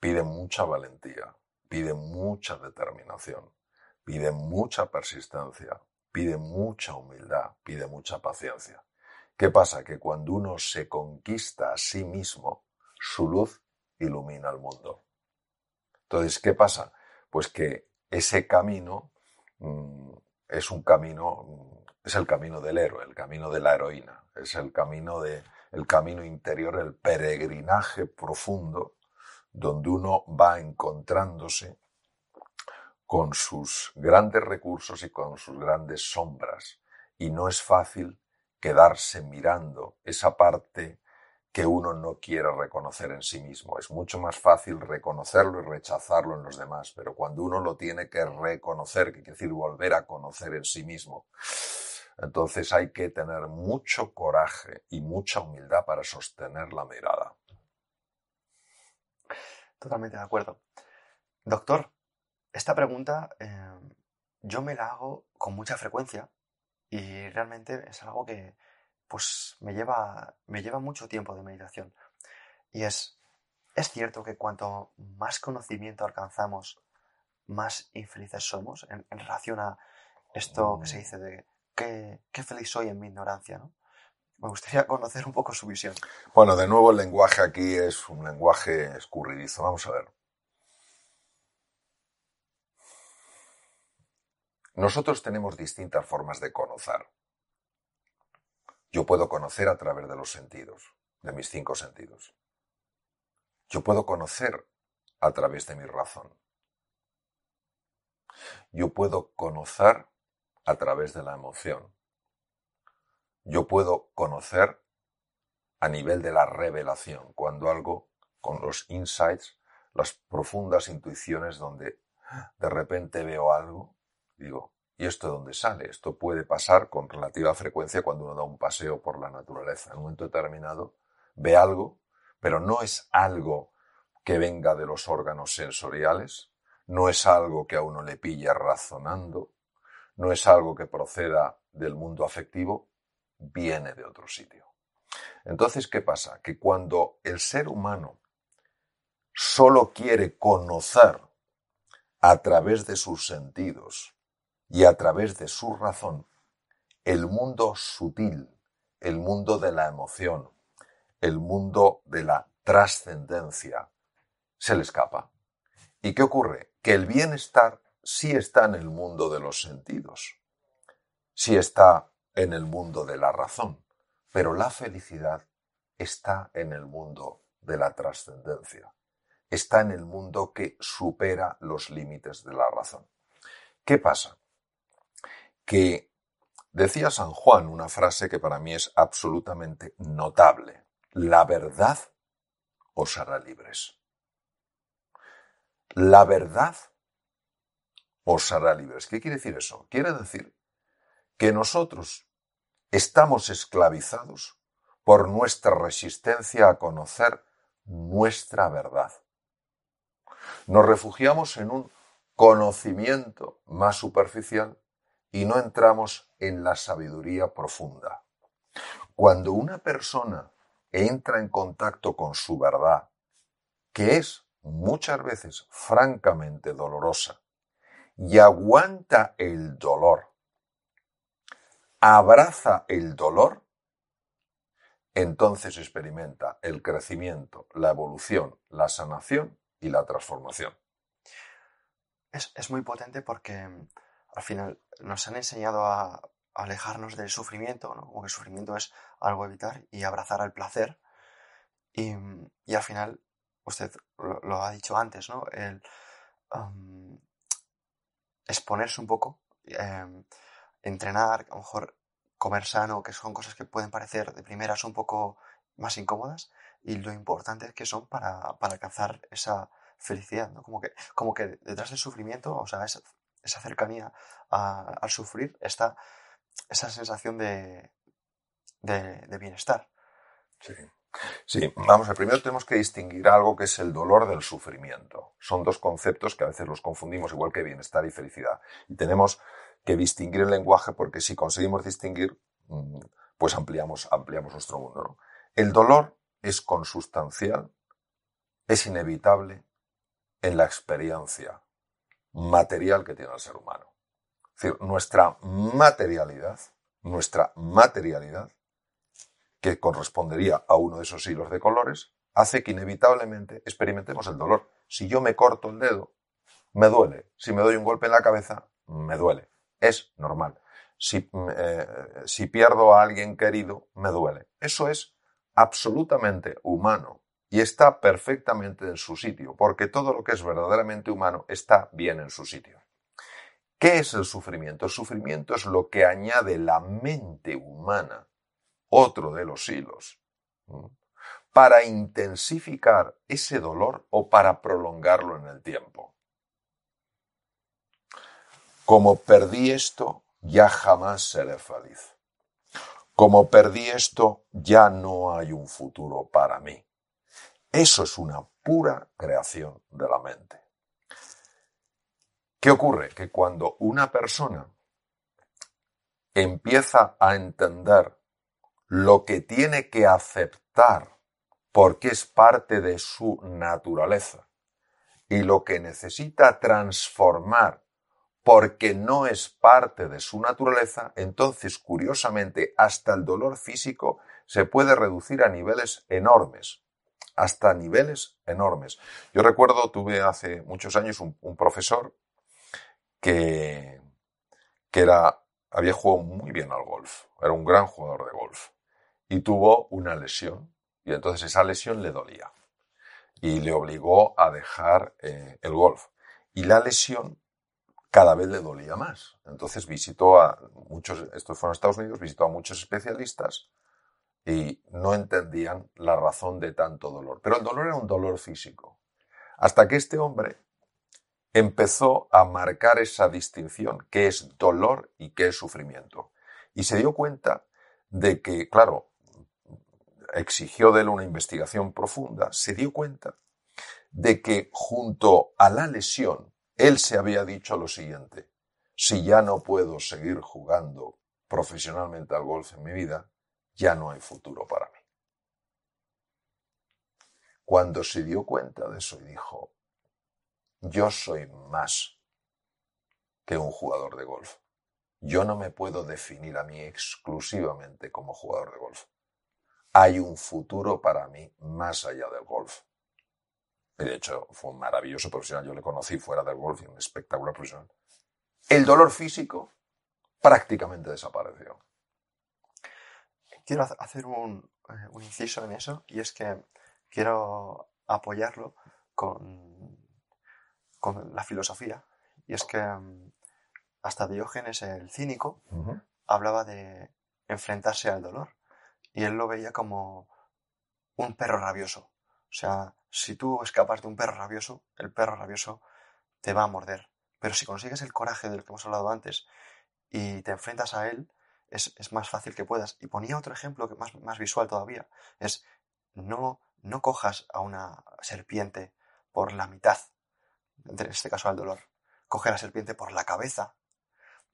pide mucha valentía, pide mucha determinación, pide mucha persistencia, pide mucha humildad, pide mucha paciencia. ¿Qué pasa? Que cuando uno se conquista a sí mismo, su luz ilumina el mundo. Entonces, ¿qué pasa? Pues que ese camino mm, es un camino mm, es el camino del héroe, el camino de la heroína, es el camino de el camino interior, el peregrinaje profundo donde uno va encontrándose con sus grandes recursos y con sus grandes sombras y no es fácil quedarse mirando esa parte que uno no quiere reconocer en sí mismo. Es mucho más fácil reconocerlo y rechazarlo en los demás, pero cuando uno lo tiene que reconocer, que quiere decir volver a conocer en sí mismo, entonces hay que tener mucho coraje y mucha humildad para sostener la mirada. Totalmente de acuerdo. Doctor, esta pregunta eh, yo me la hago con mucha frecuencia y realmente es algo que pues me lleva, me lleva mucho tiempo de meditación. Y es, es cierto que cuanto más conocimiento alcanzamos, más infelices somos en relación a esto que se dice de qué, feliz soy en mi ignorancia, ¿no? Me gustaría conocer un poco su visión. Bueno, de nuevo el lenguaje aquí es un lenguaje escurridizo. Vamos a ver. Nosotros tenemos distintas formas de conocer. Yo puedo conocer a través de los sentidos, de mis cinco sentidos. Yo puedo conocer a través de mi razón. Yo puedo conocer a través de la emoción. Yo puedo conocer a nivel de la revelación, cuando algo, con los insights, las profundas intuiciones donde de repente veo algo, digo, ¿y esto de dónde sale? Esto puede pasar con relativa frecuencia cuando uno da un paseo por la naturaleza. En un momento determinado ve algo, pero no es algo que venga de los órganos sensoriales, no es algo que a uno le pilla razonando, no es algo que proceda del mundo afectivo, viene de otro sitio. Entonces, ¿qué pasa? Que cuando el ser humano solo quiere conocer a través de sus sentidos y a través de su razón el mundo sutil, el mundo de la emoción, el mundo de la trascendencia, se le escapa. ¿Y qué ocurre? Que el bienestar sí está en el mundo de los sentidos, sí está en el mundo de la razón, pero la felicidad está en el mundo de la trascendencia, está en el mundo que supera los límites de la razón. ¿Qué pasa? Que decía San Juan una frase que para mí es absolutamente notable. La verdad os hará libres. La verdad os hará libres. ¿Qué quiere decir eso? Quiere decir que nosotros estamos esclavizados por nuestra resistencia a conocer nuestra verdad. Nos refugiamos en un conocimiento más superficial y no entramos en la sabiduría profunda. Cuando una persona entra en contacto con su verdad, que es muchas veces francamente dolorosa, y aguanta el dolor, abraza el dolor, entonces experimenta el crecimiento, la evolución, la sanación y la transformación. Es, muy potente porque al final nos han enseñado a, alejarnos del sufrimiento, ¿no? como que el sufrimiento es algo evitar y abrazar al placer. Y, mm, al final, usted lo, ha dicho antes, ¿no? El exponerse un poco, em, entrenar, a lo mejor comer sano, que son cosas que pueden parecer de primeras un poco más incómodas, y lo importante es que son para, alcanzar esa felicidad, ¿no? Como que, como que detrás del sufrimiento, o sea, esa, esa cercanía al sufrir, esa sensación de, de, bienestar. Sí. Sí, vamos, primero tenemos que distinguir algo que es el dolor del sufrimiento. Son dos conceptos que a veces los confundimos, igual que bienestar y felicidad. Y tenemos que distinguir el lenguaje porque si conseguimos distinguir, mm, pues ampliamos, ampliamos nuestro mundo. El dolor es consustancial, es inevitable en la experiencia material que tiene el ser humano. Es decir, nuestra materialidad, nuestra materialidad, que correspondería a uno de esos hilos de colores, hace que inevitablemente experimentemos el dolor. Si yo me corto el dedo, me duele. Si me doy un golpe en la cabeza, me duele. Es normal. Si, mm, eh, si pierdo a alguien querido, me duele. Eso es absolutamente humano y está perfectamente en su sitio, porque todo lo que es verdaderamente humano está bien en su sitio. ¿Qué es el sufrimiento? El sufrimiento es lo que añade la mente humana, otro de los hilos, para intensificar ese dolor o para prolongarlo en el tiempo. Como perdí esto, ya jamás seré feliz. Como perdí esto, ya no hay un futuro para mí. Eso es una pura creación de la mente. ¿Qué ocurre? Que cuando una persona empieza a entender lo que tiene que aceptar porque es parte de su naturaleza y lo que necesita transformar porque no es parte de su naturaleza, entonces, curiosamente, hasta el dolor físico se puede reducir a niveles enormes, hasta niveles enormes. Yo recuerdo, tuve hace muchos años un, profesor que, que era, había jugado muy bien al golf, era un gran jugador de golf. y tuvo una lesión. Y entonces esa lesión le dolía. Y le obligó a dejar eh, el golf. Y la lesión cada vez le dolía más. Entonces visitó a muchos, estos fueron Estados Unidos, visitó a muchos especialistas y no entendían la razón de tanto dolor. Pero el dolor era un dolor físico. Hasta que este hombre empezó a marcar esa distinción, qué es dolor y qué es sufrimiento. Y se dio cuenta de que, claro, exigió de él una investigación profunda, se dio cuenta de que junto a la lesión, él se había dicho lo siguiente, si ya no puedo seguir jugando profesionalmente al golf en mi vida, ya no hay futuro para mí. Cuando se dio cuenta de eso y dijo, yo soy más que un jugador de golf. Yo no me puedo definir a mí exclusivamente como jugador de golf. Hay un futuro para mí más allá del golf. Y de hecho, fue un maravilloso profesional. Yo le conocí fuera del golf y un espectacular profesional. El dolor físico prácticamente desapareció. Quiero hacer un, eh, un inciso en eso y es que quiero apoyarlo con con la filosofía. Y es que mm, hasta Diógenes el cínico hablaba de enfrentarse al dolor. Y él lo veía como un perro rabioso. O sea, si tú escapas de un perro rabioso, el perro rabioso te va a morder. Pero si consigues el coraje del que hemos hablado antes y te enfrentas a él, es, más fácil que puedas. Y ponía otro ejemplo que más, más visual todavía. Es no, no cojas a una serpiente por la mitad en este caso al dolor. Coge a la serpiente por la cabeza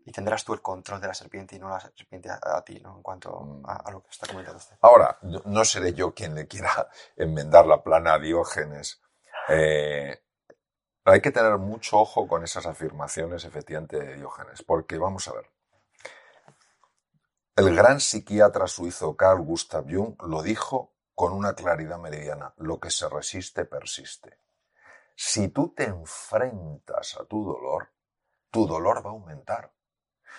y tendrás tú el control de la serpiente y no la serpiente a, ti, ¿no? En cuanto mm. a, lo que está comentando usted. Ahora, no seré yo quien le quiera enmendar la plana a Diógenes. Eh, hay que tener mucho ojo con esas afirmaciones, efectivamente, de Diógenes, porque vamos a ver. El gran psiquiatra suizo Carl Gustav Jung lo dijo con una claridad meridiana: lo que se resiste persiste. Si tú te enfrentas a tu dolor, tu dolor va a aumentar.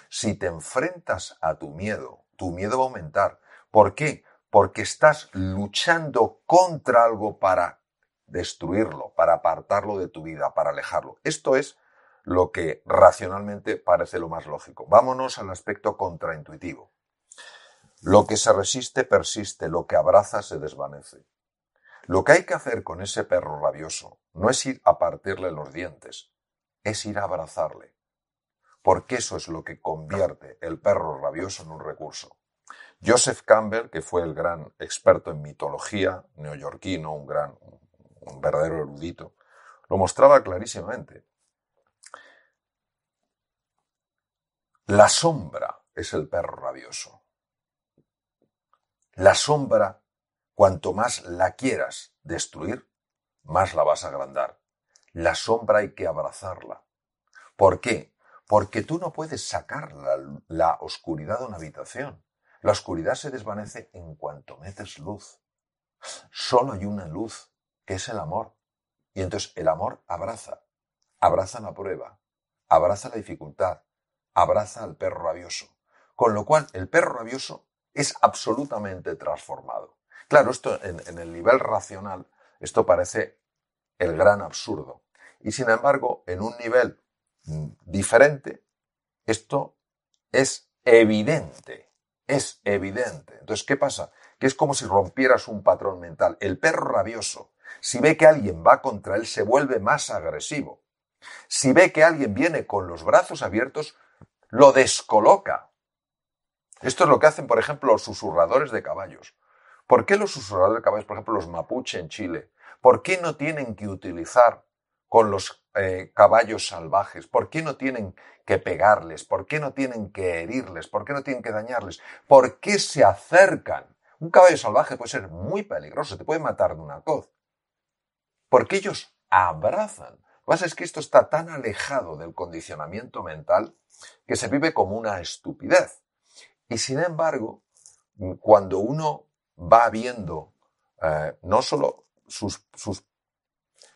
Si te enfrentas a tu miedo, tu miedo va a aumentar. ¿Por qué? Porque estás luchando contra algo para destruirlo, para apartarlo de tu vida, para alejarlo. Esto es lo que racionalmente parece lo más lógico. Vámonos al aspecto contraintuitivo. Lo que se resiste persiste, lo que abraza se desvanece. Lo que hay que hacer con ese perro rabioso no es ir a partirle los dientes, es ir a abrazarle. Porque eso es lo que convierte el perro rabioso en un recurso. Joseph Campbell, que fue el gran experto en mitología neoyorquino, un gran, un verdadero erudito, lo mostraba clarísimamente. La sombra es el perro rabioso. La sombra Cuanto más la quieras destruir, más la vas a agrandar. La sombra hay que abrazarla. ¿Por qué? Porque tú no puedes sacar la, oscuridad de una habitación. La oscuridad se desvanece en cuanto metes luz. Solo hay una luz, que es el amor. Y entonces el amor abraza. Abraza la prueba. Abraza la dificultad. Abraza al perro rabioso. Con lo cual el perro rabioso es absolutamente transformado. Claro, esto en, el nivel racional, esto parece el gran absurdo. Y sin embargo, en un nivel mm, diferente, esto es evidente. Es evidente. Entonces, ¿qué pasa? Que es como si rompieras un patrón mental. El perro rabioso, si ve que alguien va contra él, se vuelve más agresivo. Si ve que alguien viene con los brazos abiertos, lo descoloca. Esto es lo que hacen, por ejemplo, los susurradores de caballos. ¿Por qué los susurradores de caballos, por ejemplo, los mapuche en Chile, por qué no tienen que utilizar con los eh, caballos salvajes? ¿Por qué no tienen que pegarles? ¿Por qué no tienen que herirles? ¿Por qué no tienen que dañarles? ¿Por qué se acercan? Un caballo salvaje puede ser muy peligroso, te puede matar de una coz. Porque ellos abrazan. Lo que pasa es que esto está tan alejado del condicionamiento mental que se vive como una estupidez. Y sin embargo, cuando uno va viendo eh, no solo sus, sus,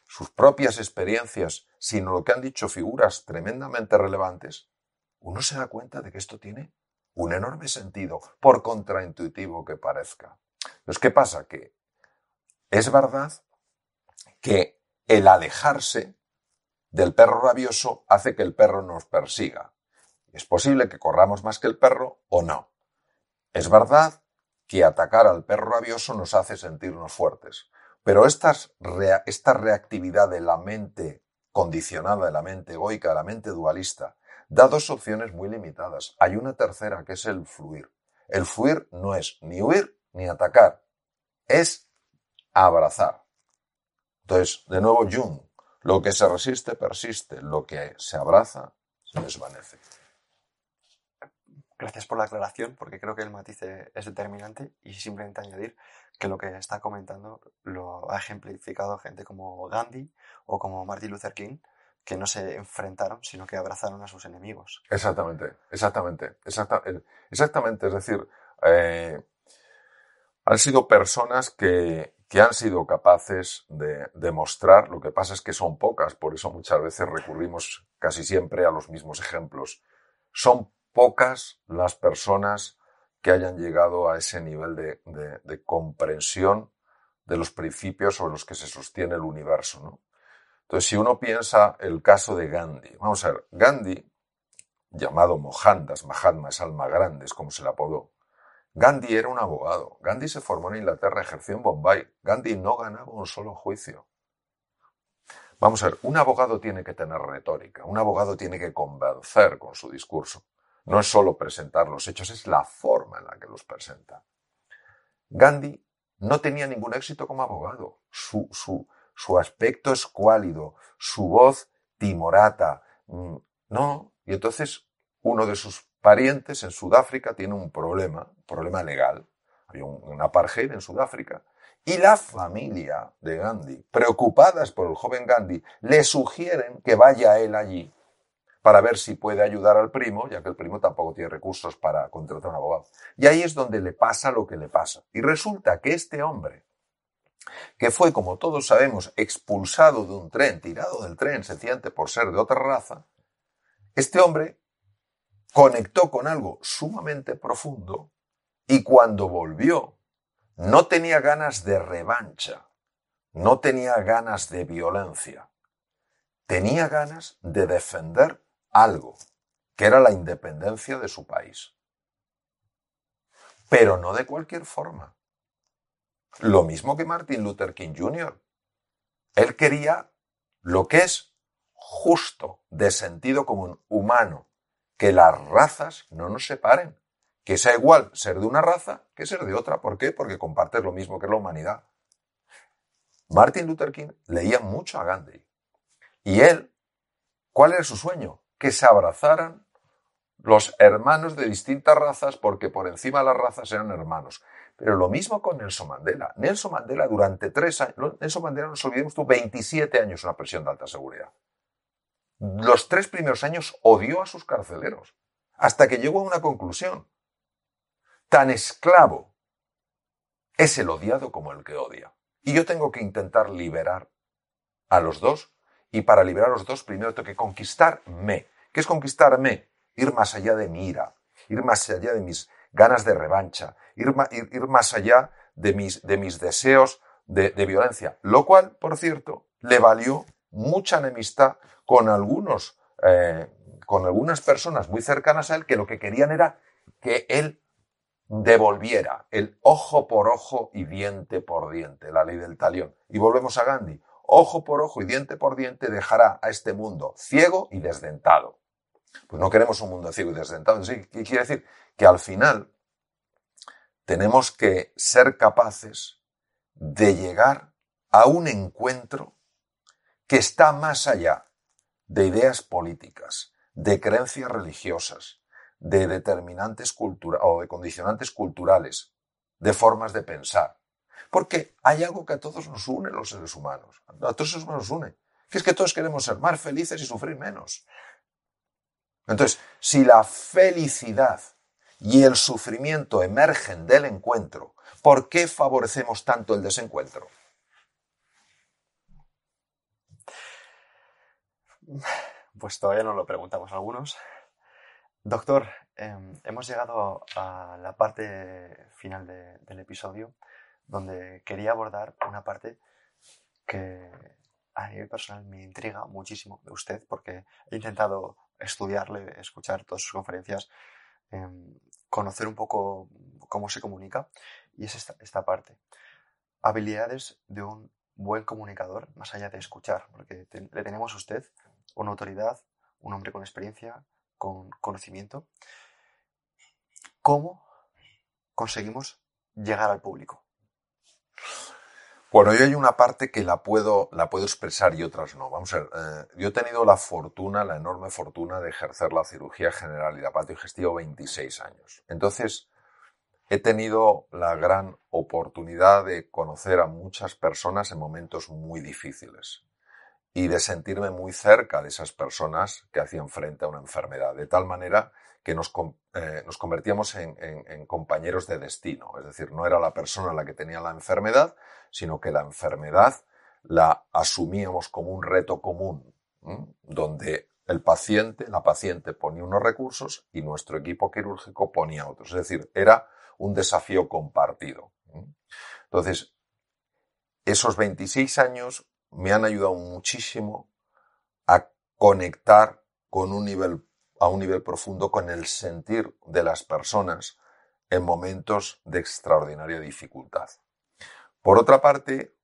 sus propias experiencias, sino lo que han dicho figuras tremendamente relevantes, uno se da cuenta de que esto tiene un enorme sentido, por contraintuitivo que parezca. Entonces, ¿qué pasa? Que es verdad que el alejarse del perro rabioso hace que el perro nos persiga. Es posible que corramos más que el perro o no. Es verdad que atacar al perro rabioso nos hace sentirnos fuertes, pero esta reactividad de la mente condicionada, de la mente egoica, de la mente dualista, da dos opciones muy limitadas. Hay una tercera que es el fluir. El fluir no es ni huir ni atacar, es abrazar. Entonces, de nuevo, Jung, lo que se resiste persiste, lo que se abraza se desvanece. Gracias por la aclaración, porque creo que el matiz es determinante y simplemente añadir que lo que está comentando lo ha ejemplificado gente como Gandhi o como Martin Luther King, que no se enfrentaron, sino que abrazaron a sus enemigos. Exactamente, exactamente, exactamente. Es decir, eh, han sido personas que, que han sido capaces de demostrar, lo que pasa es que son pocas, por eso muchas veces recurrimos casi siempre a los mismos ejemplos. Son pocas las personas que hayan llegado a ese nivel de, comprensión de los principios sobre los que se sostiene el universo. ¿no? Entonces, si uno piensa el caso de Gandhi, vamos a ver, Gandhi, llamado Mohandas, Mahatma es alma grande, es como se le apodó, Gandhi era un abogado. Gandhi se formó en Inglaterra, ejerció en Bombay. Gandhi no ganaba un solo juicio. Vamos a ver, un abogado tiene que tener retórica, un abogado tiene que convencer con su discurso. No es solo presentar los hechos, es la forma en la que los presenta. Gandhi no tenía ningún éxito como abogado. Su, su, su aspecto escuálido, su voz timorata. Mm, no, y entonces uno de sus parientes en Sudáfrica tiene un problema, un problema legal. Hay un, apartheid en Sudáfrica. Y la familia de Gandhi, preocupadas por el joven Gandhi, le sugieren que vaya él allí para ver si puede ayudar al primo, ya que el primo tampoco tiene recursos para contratar a un abogado. Y ahí es donde le pasa lo que le pasa. Y resulta que este hombre, que fue, como todos sabemos, expulsado de un tren, tirado del tren sencillamente por ser de otra raza, este hombre conectó con algo sumamente profundo y cuando volvió no tenía ganas de revancha, no tenía ganas de violencia, tenía ganas de defender algo, que era la independencia de su país. Pero no de cualquier forma. Lo mismo que Martin Luther King Jr. Él quería lo que es justo, de sentido común, humano, que las razas no nos separen, que sea igual ser de una raza que ser de otra. ¿Por qué? Porque compartes lo mismo que la humanidad. Martin Luther King leía mucho a Gandhi. Y él, ¿cuál era su sueño? Que se abrazaran los hermanos de distintas razas porque por encima de las razas eran hermanos. Pero lo mismo con Nelson Mandela. Nelson Mandela durante tres años, Nelson Mandela, no nos olvidemos, tuvo 27 años una prisión de alta seguridad los tres primeros años odió a sus carceleros, hasta que llegó a una conclusión. Tan esclavo es el odiado como el que odia. Y yo tengo que intentar liberar a los dos, y para liberar a los dos primero tengo que conquistarme. ¿Qué es conquistarme? Ir más allá de mi ira, ir más allá de mis ganas de revancha, ir, más allá de mis, de mis deseos de, de violencia. Lo cual, por cierto, le valió mucha enemistad con algunos, eh, con algunas personas muy cercanas a él que lo que querían era que él devolviera el ojo por ojo y diente por diente, la ley del talión. Y volvemos a Gandhi. Ojo por ojo y diente por diente dejará a este mundo ciego y desdentado. Pues no queremos un mundo ciego y desdentado. ¿Qué quiere decir? Que al final tenemos que ser capaces de llegar a un encuentro que está más allá de ideas políticas, de creencias religiosas, de determinantes culturales o de condicionantes culturales, de formas de pensar. Porque hay algo que a todos nos une los seres humanos. A todos nos une. Que es que todos queremos ser más felices y sufrir menos. Entonces, si la felicidad y el sufrimiento emergen del encuentro, ¿por qué favorecemos tanto el desencuentro? Pues todavía no lo preguntamos algunos. Doctor, em, hemos llegado a la parte final del episodio donde quería abordar una parte que a nivel personal me intriga muchísimo de usted porque he intentado estudiarle, escuchar todas sus conferencias, em, conocer un poco cómo se comunica y es esta, parte. Habilidades de un buen comunicador, más allá de escuchar, porque le tenemos a usted una autoridad, un hombre con experiencia, con conocimiento. ¿Cómo conseguimos llegar al público? Bueno, yo hay una parte que la puedo, la puedo expresar y otras no. Vamos a ver, eh, yo he tenido la fortuna, la enorme fortuna de ejercer la cirugía general y la parte digestiva 26 años. Entonces, he tenido la gran oportunidad de conocer a muchas personas en momentos muy difíciles y de sentirme muy cerca de esas personas que hacían frente a una enfermedad, de tal manera que nos, eh, nos convertíamos en, en, compañeros de destino. Es decir, no era la persona la que tenía la enfermedad, sino que la enfermedad la asumíamos como un reto común, donde el paciente, la paciente ponía unos recursos y nuestro equipo quirúrgico ponía otros. Es decir, era un desafío compartido. Entonces, esos 26 años me han ayudado muchísimo a conectar con un nivel a un nivel profundo con el sentir de las personas en momentos de extraordinaria dificultad. Por otra parte,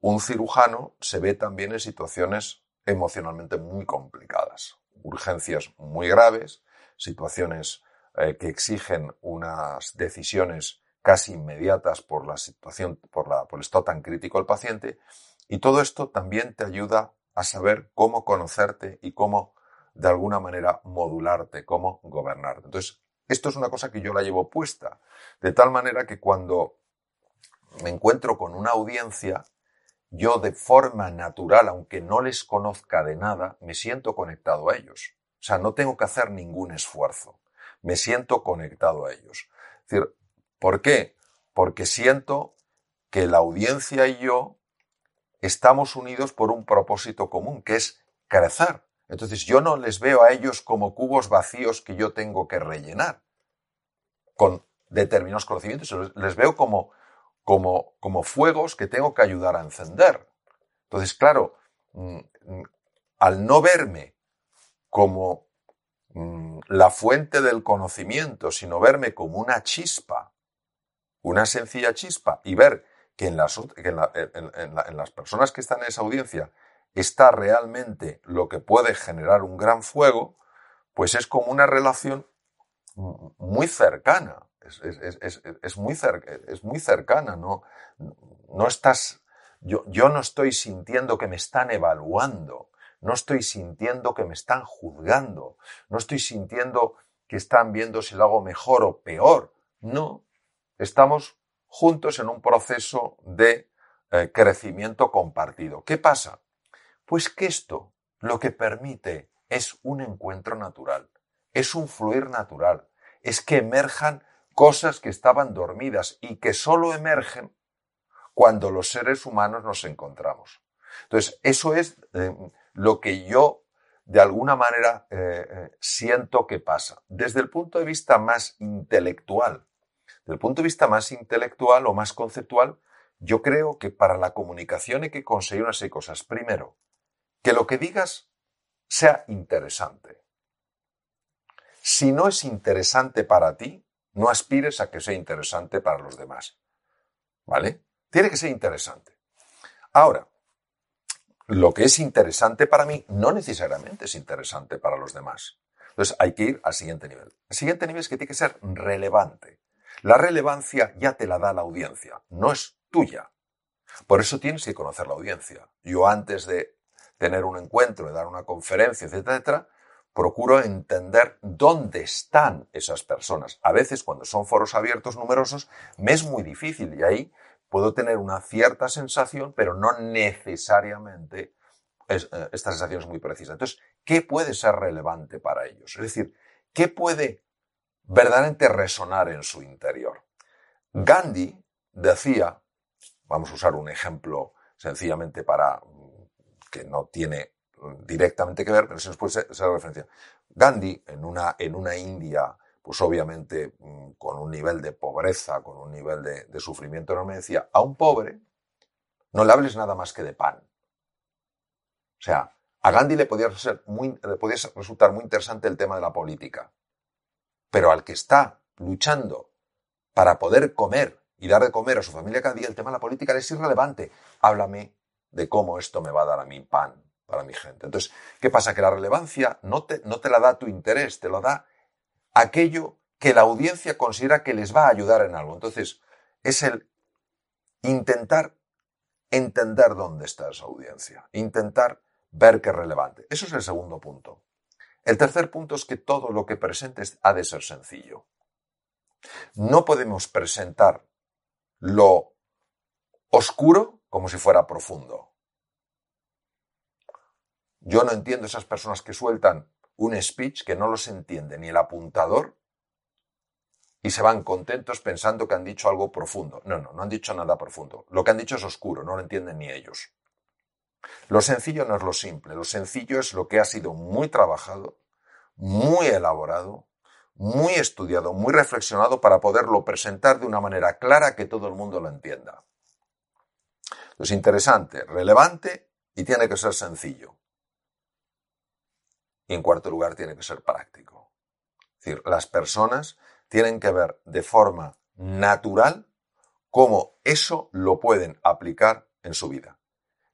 un cirujano se ve también en situaciones emocionalmente muy complicadas, urgencias muy graves, situaciones eh, que exigen unas decisiones casi inmediatas por la situación, por, la, por el estado tan crítico del paciente, y todo esto también te ayuda a saber cómo conocerte y cómo de alguna manera modularte, cómo gobernarte. Entonces, esto es una cosa que yo la llevo puesta, de tal manera que cuando me encuentro con una audiencia, yo de forma natural, aunque no les conozca de nada, me siento conectado a ellos. O sea, no tengo que hacer ningún esfuerzo. Me siento conectado a ellos. Es decir, ¿por qué? Porque siento que la audiencia y yo estamos unidos por un propósito común, que es crecer. Entonces yo no les veo a ellos como cubos vacíos que yo tengo que rellenar con determinados conocimientos, les veo como, como, como fuegos que tengo que ayudar a encender. Entonces, claro, mm, mm, al no verme como mm, la fuente del conocimiento, sino verme como una chispa, una sencilla chispa, y ver que en las, en las personas que están en esa audiencia está realmente lo que puede generar un gran fuego, pues es como una relación muy cercana. Es, muy, es muy, cercana, ¿no? No estás. Yo, yo no estoy sintiendo que me están evaluando, no estoy sintiendo que me están juzgando, no estoy sintiendo que están viendo si lo hago mejor o peor. No, estamos juntos en un proceso de eh, crecimiento compartido. ¿Qué pasa? Pues que esto lo que permite es un encuentro natural, es un fluir natural, es que emerjan cosas que estaban dormidas y que solo emergen cuando los seres humanos nos encontramos. Entonces, eso es eh, lo que yo de alguna manera eh, siento que pasa. Desde el punto de vista más intelectual, desde el punto de vista más intelectual o más conceptual, yo creo que para la comunicación hay que conseguir unas cosas. Primero, que lo que digas sea interesante. Si no es interesante para ti, no aspires a que sea interesante para los demás. ¿Vale? Tiene que ser interesante. Ahora, lo que es interesante para mí no necesariamente es interesante para los demás. Entonces hay que ir al siguiente nivel. El siguiente nivel es que tiene que ser relevante. La relevancia ya te la da la audiencia, no es tuya. Por eso tienes que conocer la audiencia. Yo antes de tener un encuentro, de dar una conferencia, etcétera, etcétera, procuro entender dónde están esas personas. A veces, cuando son foros abiertos numerosos, me es muy difícil y ahí puedo tener una cierta sensación, pero no necesariamente eh, esta sensación es muy precisa. Entonces, ¿qué puede ser relevante para ellos? Es decir, ¿qué puede verdaderamente resonar en su interior? Gandhi decía, vamos a usar un ejemplo sencillamente para que no tiene directamente que ver, pero sí nos puede ser, referencia. Gandhi, en una, en una India, pues obviamente mm, con un nivel de pobreza, con un nivel de, de sufrimiento enorme, decía, a un pobre no le hables nada más que de pan. O sea, a Gandhi le podía, ser muy, le podía resultar muy interesante el tema de la política, pero al que está luchando para poder comer y dar de comer a su familia cada día, el tema de la política es irrelevante. Háblame de cómo esto me va a dar a mi pan para mi gente. Entonces, ¿qué pasa? Que la relevancia no te, no te la da tu interés, te lo da aquello que la audiencia considera que les va a ayudar en algo. Entonces, es el intentar entender dónde está esa audiencia, intentar ver qué es relevante. Eso es el segundo punto. El tercer punto es que todo lo que presentes ha de ser sencillo. No podemos presentar lo oscuro como si fuera profundo. Yo no entiendo esas personas que sueltan un speech que no los entiende ni el apuntador y se van contentos pensando que han dicho algo profundo. No, no, no han dicho nada profundo. Lo que han dicho es oscuro, no lo entienden ni ellos. Lo sencillo no es lo simple, lo sencillo es lo que ha sido muy trabajado, muy elaborado, muy estudiado, muy reflexionado para poderlo presentar de una manera clara que todo el mundo lo entienda. Es interesante, relevante y tiene que ser sencillo. Y en cuarto lugar, tiene que ser práctico. Es decir, las personas tienen que ver de forma natural cómo eso lo pueden aplicar en su vida.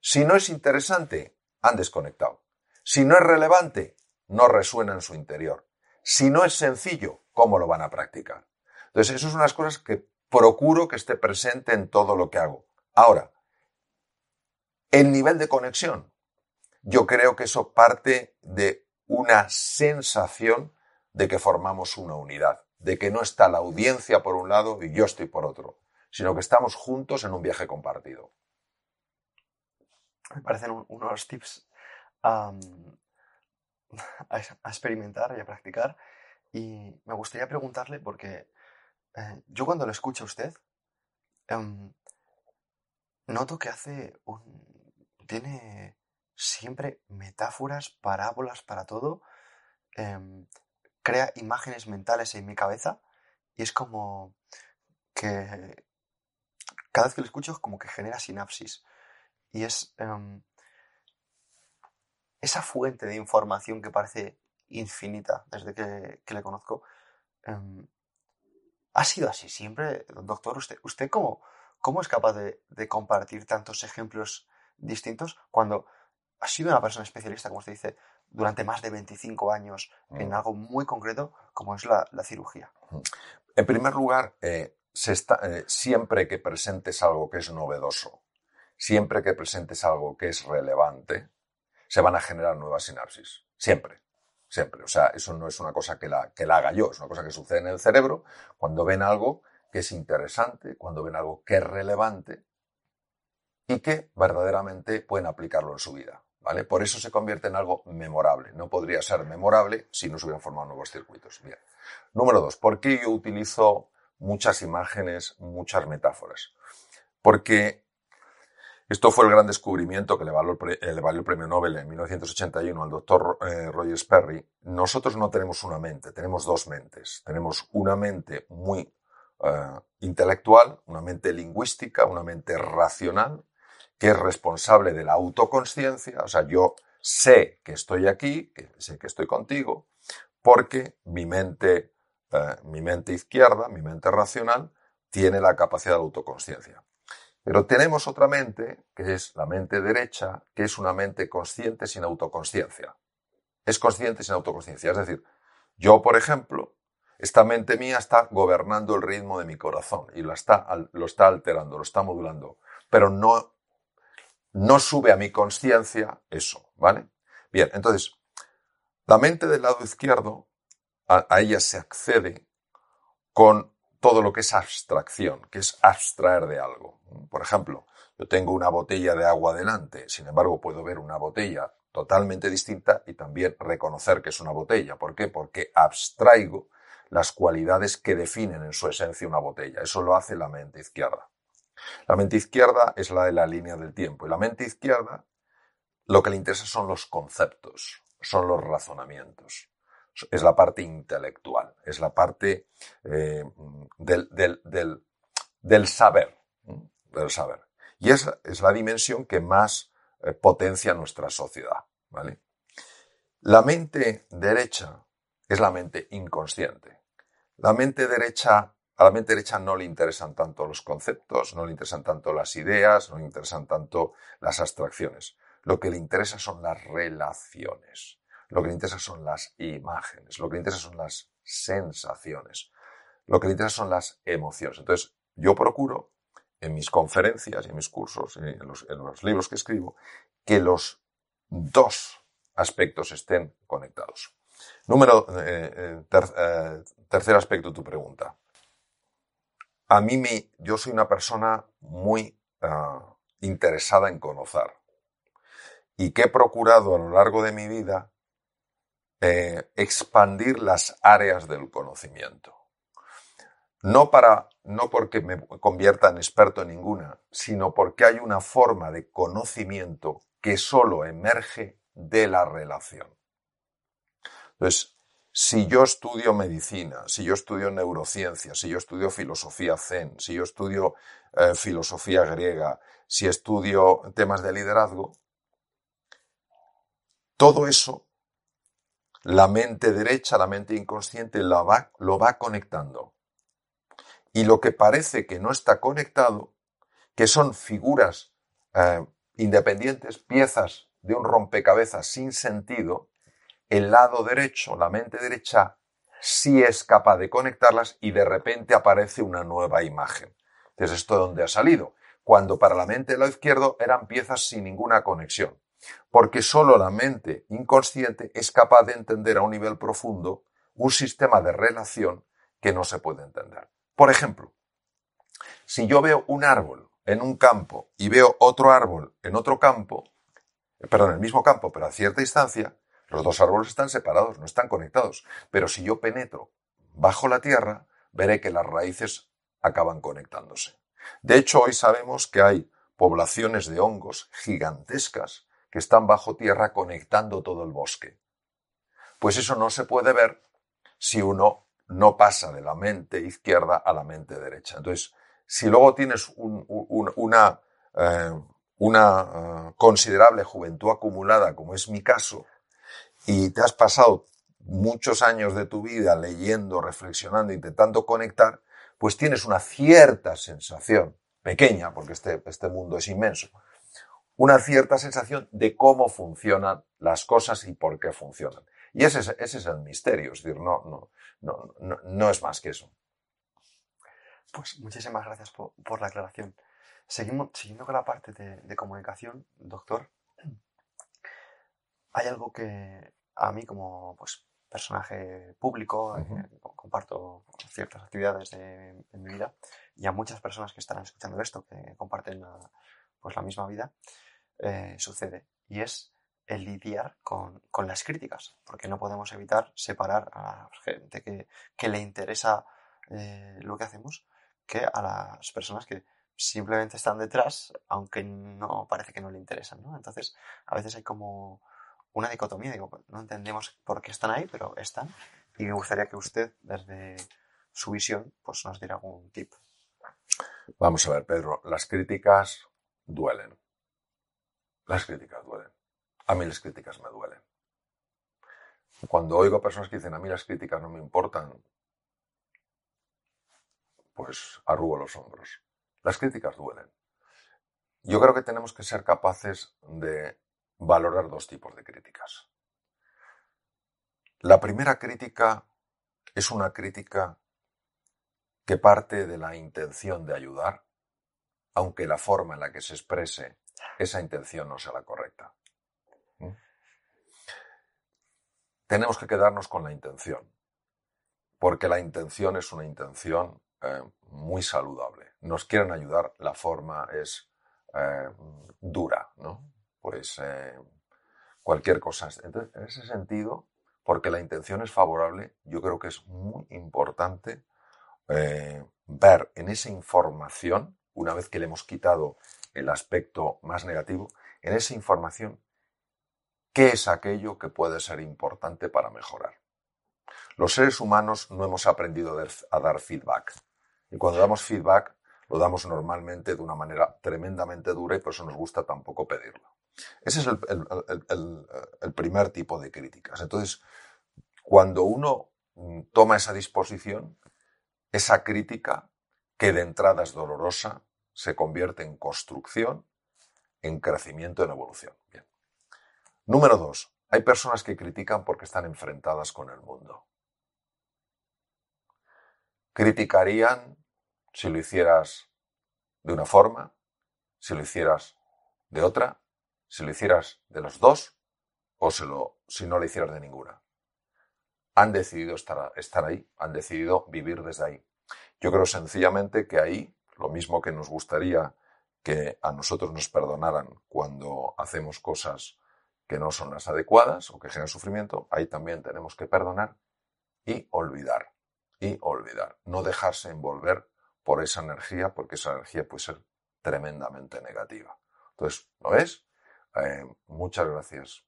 Si no es interesante, han desconectado. Si no es relevante, no resuena en su interior. Si no es sencillo, ¿cómo lo van a practicar? Entonces, eso son unas cosas que procuro que esté presente en todo lo que hago. Ahora, el nivel de conexión. Yo creo que eso parte de una sensación de que formamos una unidad, de que no está la audiencia por un lado y yo estoy por otro, sino que estamos juntos en un viaje compartido. Me parecen unos tips a, experimentar y a practicar. Y me gustaría preguntarle, porque eh, yo cuando lo escucho a usted, em, noto que hace tiene siempre metáforas, parábolas para todo. Em, crea imágenes mentales en mi cabeza y es como que cada vez que lo escucho como que genera sinapsis y es em, esa fuente de información que parece infinita desde que, le conozco. Em, ¿Ha sido así siempre, doctor? ¿Usted, usted cómo, cómo es capaz de, de compartir tantos ejemplos distintos cuando ha sido una persona especialista, como usted dice, durante más de 25 años en mm. algo muy concreto como es la, cirugía? En primer lugar, eh, se está, eh, siempre que presentes algo que es novedoso, siempre que presentes algo que es relevante, se van a generar nuevas sinapsis. Siempre. Siempre. O sea, eso no es una cosa que la, que la haga yo, es una cosa que sucede en el cerebro cuando ven algo que es interesante, cuando ven algo que es relevante y que verdaderamente pueden aplicarlo en su vida. ¿Vale? Por eso se convierte en algo memorable. No podría ser memorable si no se hubieran formado nuevos circuitos. Bien. Número dos, ¿por qué yo utilizo muchas imágenes, muchas metáforas? Porque esto fue el gran descubrimiento que le valió, el premio Nobel en 1981 al doctor eh, Roger Sperry. Nosotros no tenemos una mente, tenemos dos mentes. Tenemos una mente muy eh, intelectual, una mente lingüística, una mente racional que es responsable de la autoconsciencia, o sea, yo sé que estoy aquí, que sé que estoy contigo, porque mi mente, eh, mi mente izquierda, mi mente racional, tiene la capacidad de autoconsciencia. Pero tenemos otra mente, que es la mente derecha, que es una mente consciente sin autoconsciencia. Es consciente sin autoconsciencia. Es decir, yo, por ejemplo, esta mente mía está gobernando el ritmo de mi corazón y lo está, lo está alterando, lo está modulando, pero no no sube a mi conciencia eso, ¿vale? Bien, entonces, la mente del lado izquierdo, a, ella se accede con todo lo que es abstracción, que es abstraer de algo. Por ejemplo, yo tengo una botella de agua delante, sin embargo puedo ver una botella totalmente distinta y también reconocer que es una botella. ¿Por qué? Porque abstraigo las cualidades que definen en su esencia una botella. Eso lo hace la mente izquierda. La mente izquierda es la de la línea del tiempo y la mente izquierda lo que le interesa son los conceptos, son los razonamientos. Es la parte intelectual, es la parte eh, del, del, saber, del saber. Y es, es la dimensión que más eh, potencia nuestra sociedad. ¿vale? La mente derecha es la mente inconsciente. La mente derecha, a la mente derecha no le interesan tanto los conceptos, no le interesan tanto las ideas, no le interesan tanto las abstracciones. Lo que le interesa son las relaciones. Lo que le interesa son las imágenes. Lo que le interesa son las sensaciones. Lo que le interesa son las emociones. Entonces, yo procuro en mis conferencias y en mis cursos, en los, en los libros que escribo, que los dos aspectos estén conectados. Número, eh, eh, eh, tercer aspecto de tu pregunta. A mí me, yo soy una persona muy ah, interesada en conocer y que he procurado a lo largo de mi vida expandir las áreas del conocimiento. No para, no porque me convierta en experto en ninguna, sino porque hay una forma de conocimiento que solo emerge de la relación. Entonces, si yo estudio medicina, si yo estudio neurociencia, si yo estudio filosofía zen, si yo estudio eh, filosofía griega, si estudio temas de liderazgo, todo eso, la mente derecha, la mente inconsciente lo va, conectando. Y lo que parece que no está conectado, que son figuras eh, independientes, piezas de un rompecabezas sin sentido, el lado derecho, la mente derecha, sí es capaz de conectarlas y de repente aparece una nueva imagen. Entonces, ¿esto de dónde ha salido? Cuando para la mente del lado izquierdo eran piezas sin ninguna conexión. Porque solo la mente inconsciente es capaz de entender a un nivel profundo un sistema de relación que no se puede entender. Por ejemplo, si yo veo un árbol en un campo y veo otro árbol en otro campo, perdón, en el mismo campo, pero a cierta distancia, los dos árboles están separados, no están conectados. Pero si yo penetro bajo la tierra, veré que las raíces acaban conectándose. De hecho, hoy sabemos que hay poblaciones de hongos gigantescas que están bajo tierra conectando todo el bosque. Pues eso no se puede ver si uno no pasa de la mente izquierda a la mente derecha. Entonces, si luego tienes una, eh, una eh, considerable juventud acumulada, como es mi caso, y te has pasado muchos años de tu vida leyendo, reflexionando, intentando conectar, pues tienes una cierta sensación, pequeña, porque este, este mundo es inmenso, una cierta sensación de cómo funcionan las cosas y por qué funcionan. Y ese es, ese es el misterio, es decir, no, no, no, no, no es más que eso. Pues muchísimas gracias por, por la aclaración. Seguimos, siguiendo con la parte de, comunicación, doctor, hay algo que a mí como pues, personaje público, eh, comparto ciertas actividades de, en mi vida, y a muchas personas que están escuchando esto, que comparten la, pues, la misma vida, eh, sucede. Y es el lidiar con, las críticas, porque no podemos evitar separar a la gente que, le interesa eh, lo que hacemos que a las personas que simplemente están detrás, aunque no parece que no le interesan, ¿no? Entonces, a veces hay como una dicotomía, digo, no entendemos por qué están ahí, pero están, y me gustaría que usted, desde su visión, pues nos diera algún tip. Vamos a ver, Pedro, las críticas duelen. Las críticas duelen. A mí las críticas me duelen. Cuando oigo personas que dicen, a mí las críticas no me importan, pues arrugo los hombros. Las críticas duelen. Yo creo que tenemos que ser capaces de valorar dos tipos de críticas. La primera crítica es una crítica que parte de la intención de ayudar, aunque la forma en la que se exprese esa intención no sea la correcta. ¿Mm? Tenemos que quedarnos con la intención, porque la intención es una intención eh, muy saludable. Nos quieren ayudar, la forma es eh, dura, ¿no? Pues eh, cualquier cosa. Entonces, en ese sentido, porque la intención es favorable, yo creo que es muy importante ver en esa información, una vez que le hemos quitado el aspecto más negativo, en esa información qué es aquello que puede ser importante para mejorar. Los seres humanos no hemos aprendido a dar feedback. Y cuando damos feedback, lo damos normalmente de una manera tremendamente dura y por eso nos gusta tampoco pedirlo. Ese es el, primer tipo de críticas. Entonces, cuando uno mm, toma esa disposición, esa crítica, que de entrada es dolorosa, se convierte en construcción, en crecimiento, en evolución. Bien. Número dos, hay personas que critican porque están enfrentadas con el mundo. Criticarían si lo hicieras de una forma, si lo hicieras de otra, si lo hicieras de los dos o si, no lo hicieras de ninguna. Han decidido estar, estar ahí, han decidido vivir desde ahí. Yo creo sencillamente que ahí, lo mismo que nos gustaría que a nosotros nos perdonaran cuando hacemos cosas que no son las adecuadas o que generan sufrimiento, ahí también tenemos que perdonar y olvidar. Y olvidar. No dejarse envolver por esa energía, porque esa energía puede ser tremendamente negativa. Entonces, ¿lo ves? Eh, muchas gracias.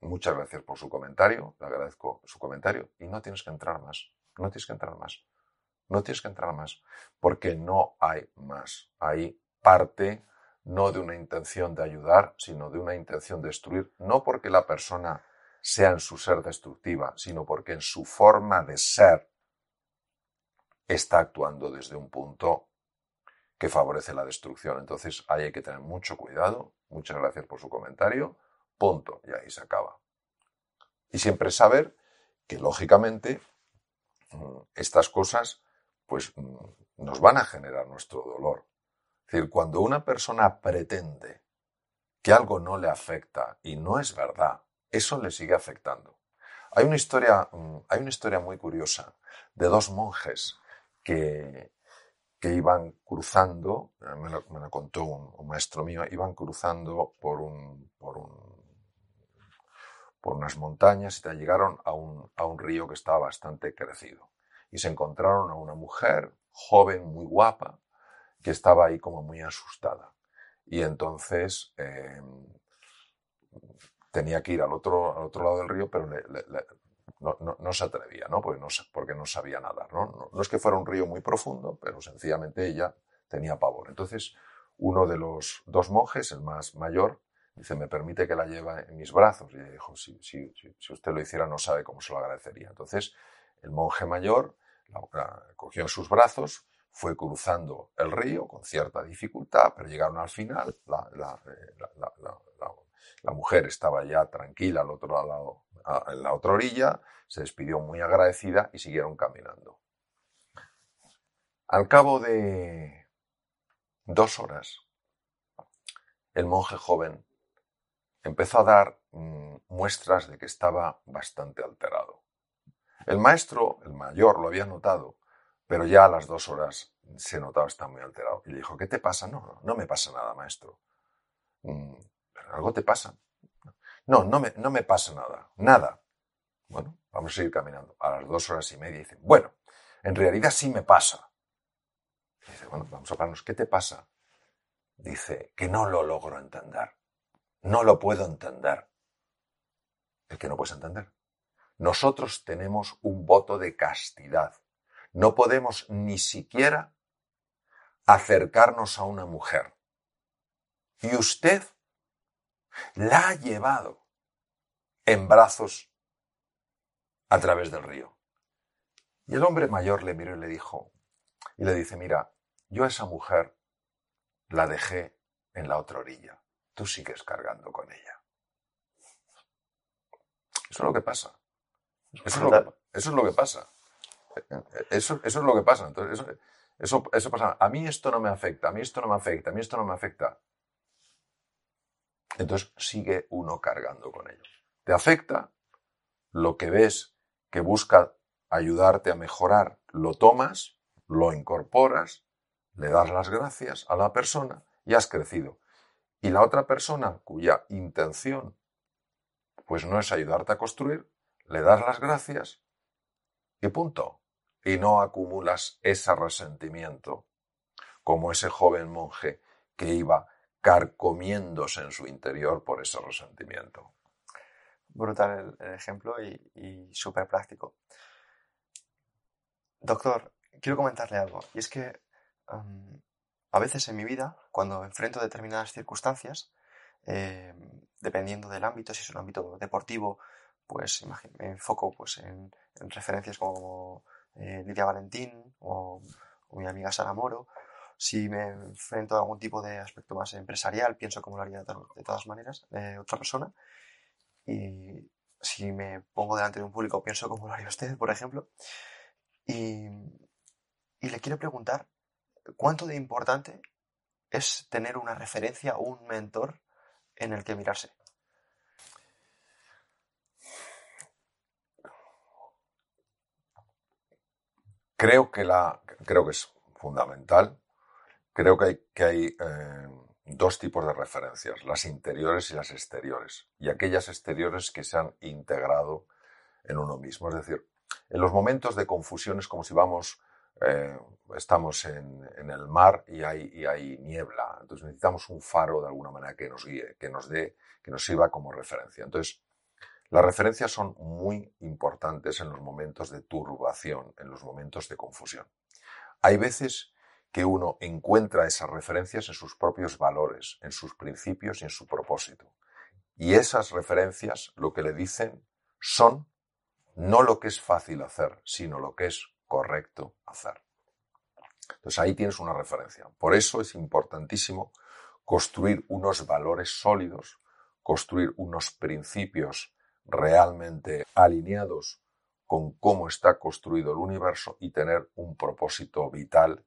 Muchas gracias por su comentario. Le agradezco su comentario. Y no tienes que entrar más. No tienes que entrar más. No tienes que entrar más. Porque no hay más. Hay parte no de una intención de ayudar, sino de una intención de destruir. No porque la persona sea en su ser destructiva, sino porque en su forma de ser está actuando desde un punto que favorece la destrucción. Entonces ahí hay que tener mucho cuidado. Muchas gracias por su comentario. Punto. Y ahí se acaba. Y siempre saber que lógicamente mm, estas cosas pues mm, nos van a generar nuestro dolor. Es decir, cuando una persona pretende que algo no le afecta y no es verdad, eso le sigue afectando. Hay una historia, mm, hay una historia muy curiosa de dos monjes que, que iban cruzando, eh, me lo, contó un, maestro mío, iban cruzando por, por, un, por unas montañas y llegaron a un, a un río que estaba bastante crecido. Y se encontraron a una mujer joven, muy guapa, que estaba ahí como muy asustada. Y entonces eh, tenía que ir al otro, al otro lado del río, pero no, se atrevía, ¿no? Porque, no, porque no sabía nadar, ¿no? ¿no? es que fuera un río muy profundo, pero sencillamente ella tenía pavor. Entonces, uno de los dos monjes, el más mayor, dice, ¿me permite que la lleve en mis brazos? Y ella dijo, si, si, si, usted lo hiciera no sabe cómo se lo agradecería. Entonces, el monje mayor la, cogió en sus brazos, fue cruzando el río con cierta dificultad, pero llegaron al final, la, la, la mujer estaba ya tranquila al otro lado en la otra orilla, se despidió muy agradecida y siguieron caminando. Al cabo de dos horas, el monje joven empezó a dar mm, muestras de que estaba bastante alterado. El maestro, el mayor, lo había notado, pero ya a las dos horas se notaba estar muy alterado. Y le dijo, ¿qué te pasa? No, no, me pasa nada, maestro. Mm, algo te pasa. No, no me, no me pasa nada, nada. Bueno, vamos a seguir caminando. A las dos horas y media dice, bueno, en realidad sí me pasa. dice, bueno, vamos a pararnos, ¿qué te pasa? Dice, que no lo logro entender. No lo puedo entender. El que no puedes entender. Nosotros tenemos un voto de castidad. No podemos ni siquiera acercarnos a una mujer. Y usted la ha llevado en brazos a través del río. Y el hombre mayor le miró y le dijo, y le dice, mira, yo a esa mujer la dejé en la otra orilla, tú sigues cargando con ella. Eso es lo que pasa. Eso es lo que, eso es lo que pasa. Eso, eso, es lo que pasa. Entonces, eso, eso, eso pasa. A mí esto no me afecta, a mí esto no me afecta, a mí esto no me afecta. Entonces sigue uno cargando con ello. Te afecta lo que ves que busca ayudarte a mejorar, lo tomas, lo incorporas, le das las gracias a la persona y has crecido. Y la otra persona cuya intención pues no es ayudarte a construir, le das las gracias y punto. Y no acumulas ese resentimiento como ese joven monje que iba carcomiéndose en su interior por ese resentimiento. Brutal el, ejemplo y, súper práctico. Doctor, quiero comentarle algo. Y es que a veces en mi vida, cuando enfrento determinadas circunstancias, eh, dependiendo del ámbito, si es un ámbito deportivo, pues me enfoco pues, en, referencias como eh, Lidia Valentín o, mi amiga Sara Moro. Si me enfrento a algún tipo de aspecto más empresarial, pienso como lo haría de, todas maneras eh, otra persona. Y si me pongo delante de un público, pienso como lo haría usted, por ejemplo. Y, y le quiero preguntar, ¿cuánto de importante es tener una referencia, un mentor en el que mirarse? Creo que, la, creo que es fundamental. Creo que hay, que hay eh, dos tipos de referencias, las interiores y las exteriores, y aquellas exteriores que se han integrado en uno mismo. Es decir, en los momentos de confusión es como si vamos, eh, estamos en, el mar y hay, y hay niebla, entonces necesitamos un faro de alguna manera que nos guíe, que nos dé, que nos sirva como referencia. Entonces, las referencias son muy importantes en los momentos de turbación, en los momentos de confusión. Hay veces que uno encuentra esas referencias en sus propios valores, en sus principios y en su propósito. Y esas referencias lo que le dicen son no lo que es fácil hacer, sino lo que es correcto hacer. Entonces ahí tienes una referencia. Por eso es importantísimo construir unos valores sólidos, construir unos principios realmente alineados con cómo está construido el universo y tener un propósito vital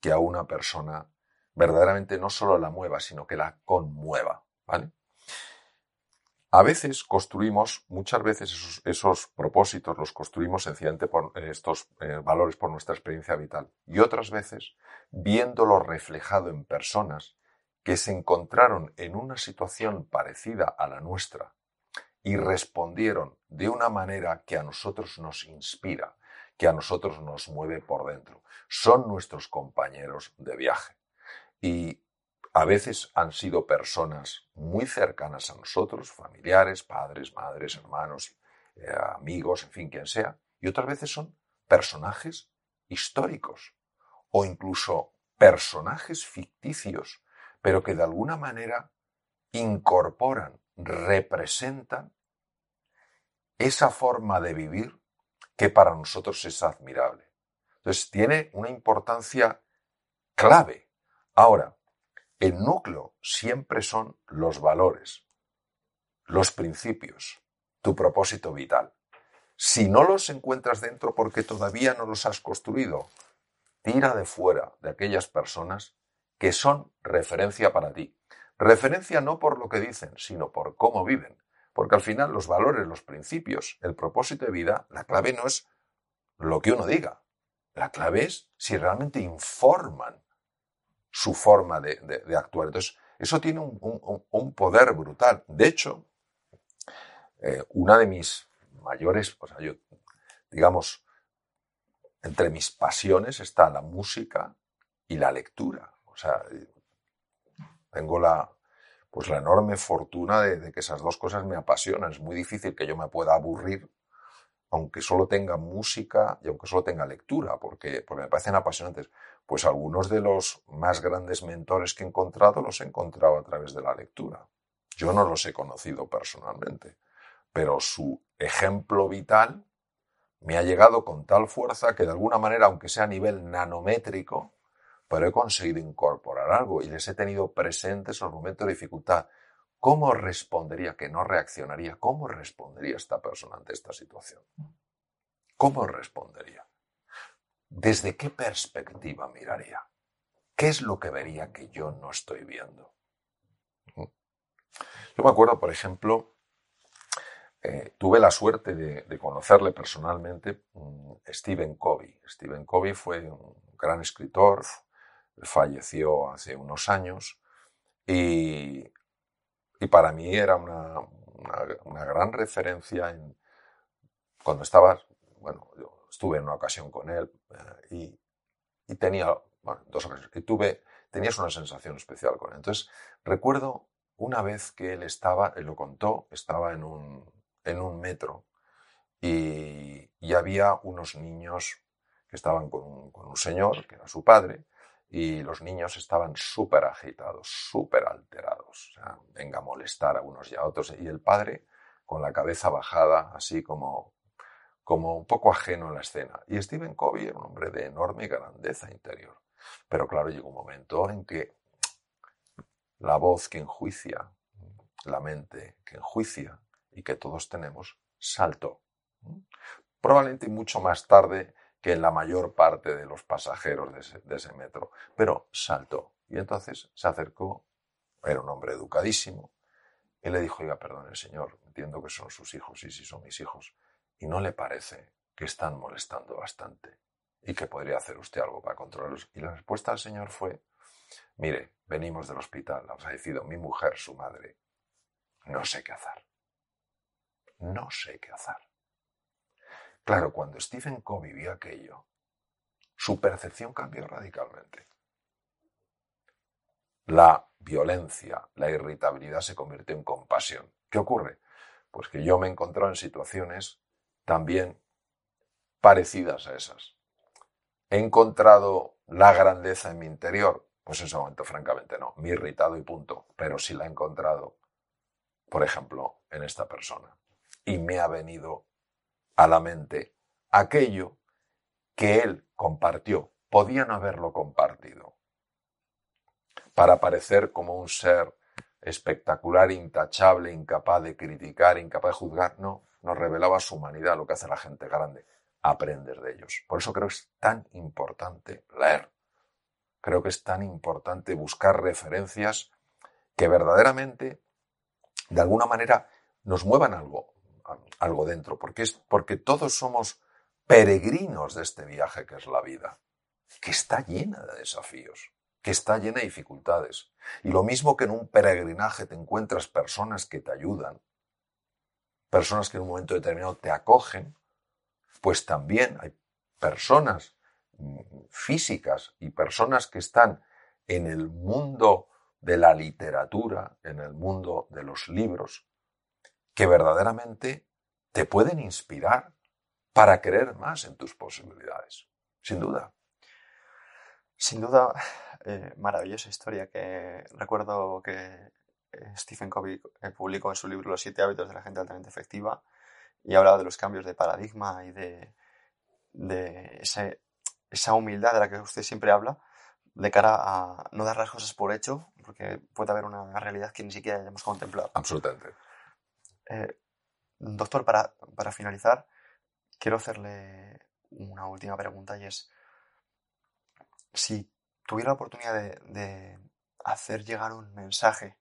que a una persona verdaderamente no solo la mueva, sino que la conmueva. ¿vale? A veces construimos, muchas veces esos, propósitos los construimos sencillamente por eh, estos eh, valores por nuestra experiencia vital. Y otras veces, viéndolo reflejado en personas que se encontraron en una situación parecida a la nuestra y respondieron de una manera que a nosotros nos inspira, que a nosotros nos mueve por dentro. Son nuestros compañeros de viaje. Y a veces han sido personas muy cercanas a nosotros, familiares, padres, madres, hermanos, eh, amigos, en fin, quien sea. Y otras veces son personajes históricos o incluso personajes ficticios, pero que de alguna manera incorporan representan esa forma de vivir que para nosotros es admirable. Entonces tiene una importancia clave. Ahora, el núcleo siempre son los valores, los principios, tu propósito vital. Si no los encuentras dentro porque todavía no los has construido, tira de fuera de aquellas personas que son referencia para ti. Referencia no por lo que dicen, sino por cómo viven. Porque al final los valores, los principios, el propósito de vida, la clave no es lo que uno diga. La clave es si realmente informan su forma de, actuar. Entonces, eso tiene un, poder brutal. De hecho, eh, una de mis mayores, o sea, yo, digamos, entre mis pasiones está la música y la lectura. O sea, tengo la, pues la enorme fortuna de, que esas dos cosas me apasionan. Es muy difícil que yo me pueda aburrir aunque solo tenga música y aunque solo tenga lectura, porque, porque me parecen apasionantes. Pues algunos de los más grandes mentores que he encontrado los he encontrado a través de la lectura. Yo no los he conocido personalmente, pero su ejemplo vital me ha llegado con tal fuerza que de alguna manera, aunque sea a nivel nanométrico, pero he conseguido incorporar algo y les he tenido presentes en los momentos de dificultad. ¿Cómo respondería, que no reaccionaría? ¿Cómo respondería esta persona ante esta situación? ¿Cómo respondería? ¿Desde qué perspectiva miraría? ¿Qué es lo que vería que yo no estoy viendo? Yo me acuerdo, por ejemplo, eh, tuve la suerte de, conocerle personalmente mm, Stephen Covey. Stephen Covey fue un gran escritor, falleció hace unos años y, y para mí era una, una, gran referencia en, cuando estaba, bueno, yo estuve en una ocasión con él eh, y, y, tenía, bueno, dos ocasiones, y tuve, tenías una sensación especial con él. Entonces, recuerdo una vez que él estaba, él lo contó, estaba en un, en un metro y, había unos niños que estaban con con un señor, que era su padre, y los niños estaban súper agitados, súper alterados. Venga a molestar a unos y a otros. Y el padre con la cabeza bajada, así como, como un poco ajeno a la escena. Y Stephen Covey era un hombre de enorme grandeza interior. Pero claro, llegó un momento en que la voz que enjuicia, la mente que enjuicia y que todos tenemos, saltó. Probablemente mucho más tarde que la mayor parte de los pasajeros de ese, metro, pero saltó. Y entonces se acercó, era un hombre educadísimo, y le dijo, oiga, perdone, señor, entiendo que son sus hijos, y sí son mis hijos, y no le parece que están molestando bastante y que podría hacer usted algo para controlarlos. Y la respuesta del señor fue, mire, venimos del hospital, ha fallecido mi mujer, su madre, no sé qué hacer. No sé qué hacer. Claro, cuando Stephen Covey vio aquello, su percepción cambió radicalmente. La violencia, la irritabilidad se convirtió en compasión. ¿Qué ocurre? Pues que yo me he encontrado en situaciones también parecidas a esas. He encontrado la grandeza en mi interior, pues en ese momento francamente no, me he irritado y punto, pero sí la he encontrado, por ejemplo, en esta persona. Y me ha venido a la mente aquello que él compartió. Podía no haberlo compartido para parecer como un ser espectacular, intachable, incapaz de criticar, incapaz de juzgar. No, nos revelaba su humanidad, lo que hace la gente grande, aprender de ellos. Por eso creo que es tan importante leer. Creo que es tan importante buscar referencias que verdaderamente, de alguna manera, nos muevan algo, algo dentro, porque, es, porque todos somos peregrinos de este viaje que es la vida, que está llena de desafíos, que está llena de dificultades. Y lo mismo que en un peregrinaje te encuentras personas que te ayudan, personas que en un momento determinado te acogen, pues también hay personas mm, físicas y personas que están en el mundo de la literatura, en el mundo de los libros, que verdaderamente te pueden inspirar para creer más en tus posibilidades, sin duda. Sin duda, eh, maravillosa historia que recuerdo que eh, Stephen Covey eh, publicó en su libro Los siete hábitos de la gente altamente efectiva y hablaba de los cambios de paradigma y de, de esa humildad de la que usted siempre habla de cara a no dar las cosas por hecho, porque puede haber una realidad que ni siquiera hayamos contemplado. Absolutamente. Doctor, para, para finalizar, quiero hacerle una última pregunta y es, si tuviera la oportunidad de, hacer llegar un mensaje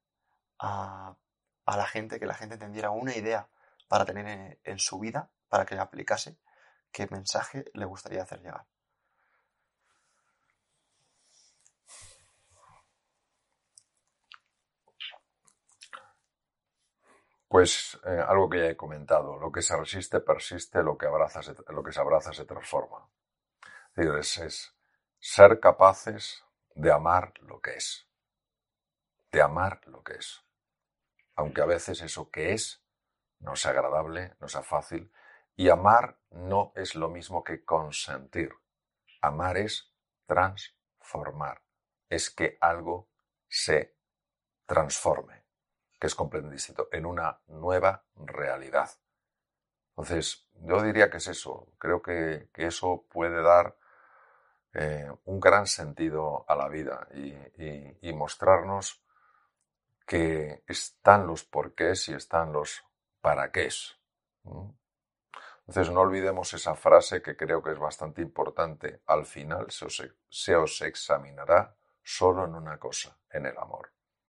a, la gente, que la gente entendiera una idea para tener en, en su vida, para que la aplicase, ¿qué mensaje le gustaría hacer llegar? Pues eh, algo que ya he comentado, lo que se resiste persiste, lo que, abraza se, lo que se abraza se transforma. Es, es ser capaces de amar lo que es, de amar lo que es. Aunque a veces eso que es no sea agradable, no sea fácil, y amar no es lo mismo que consentir. Amar es transformar, es que algo se transforme que es completamente distinto, en una nueva realidad. Entonces, yo diría que es eso. Creo que, eso puede dar eh, un gran sentido a la vida y, mostrarnos que están los porqués y están los para qué. Entonces, no olvidemos esa frase que creo que es bastante importante. Al final se os, se os examinará solo en una cosa, en el amor.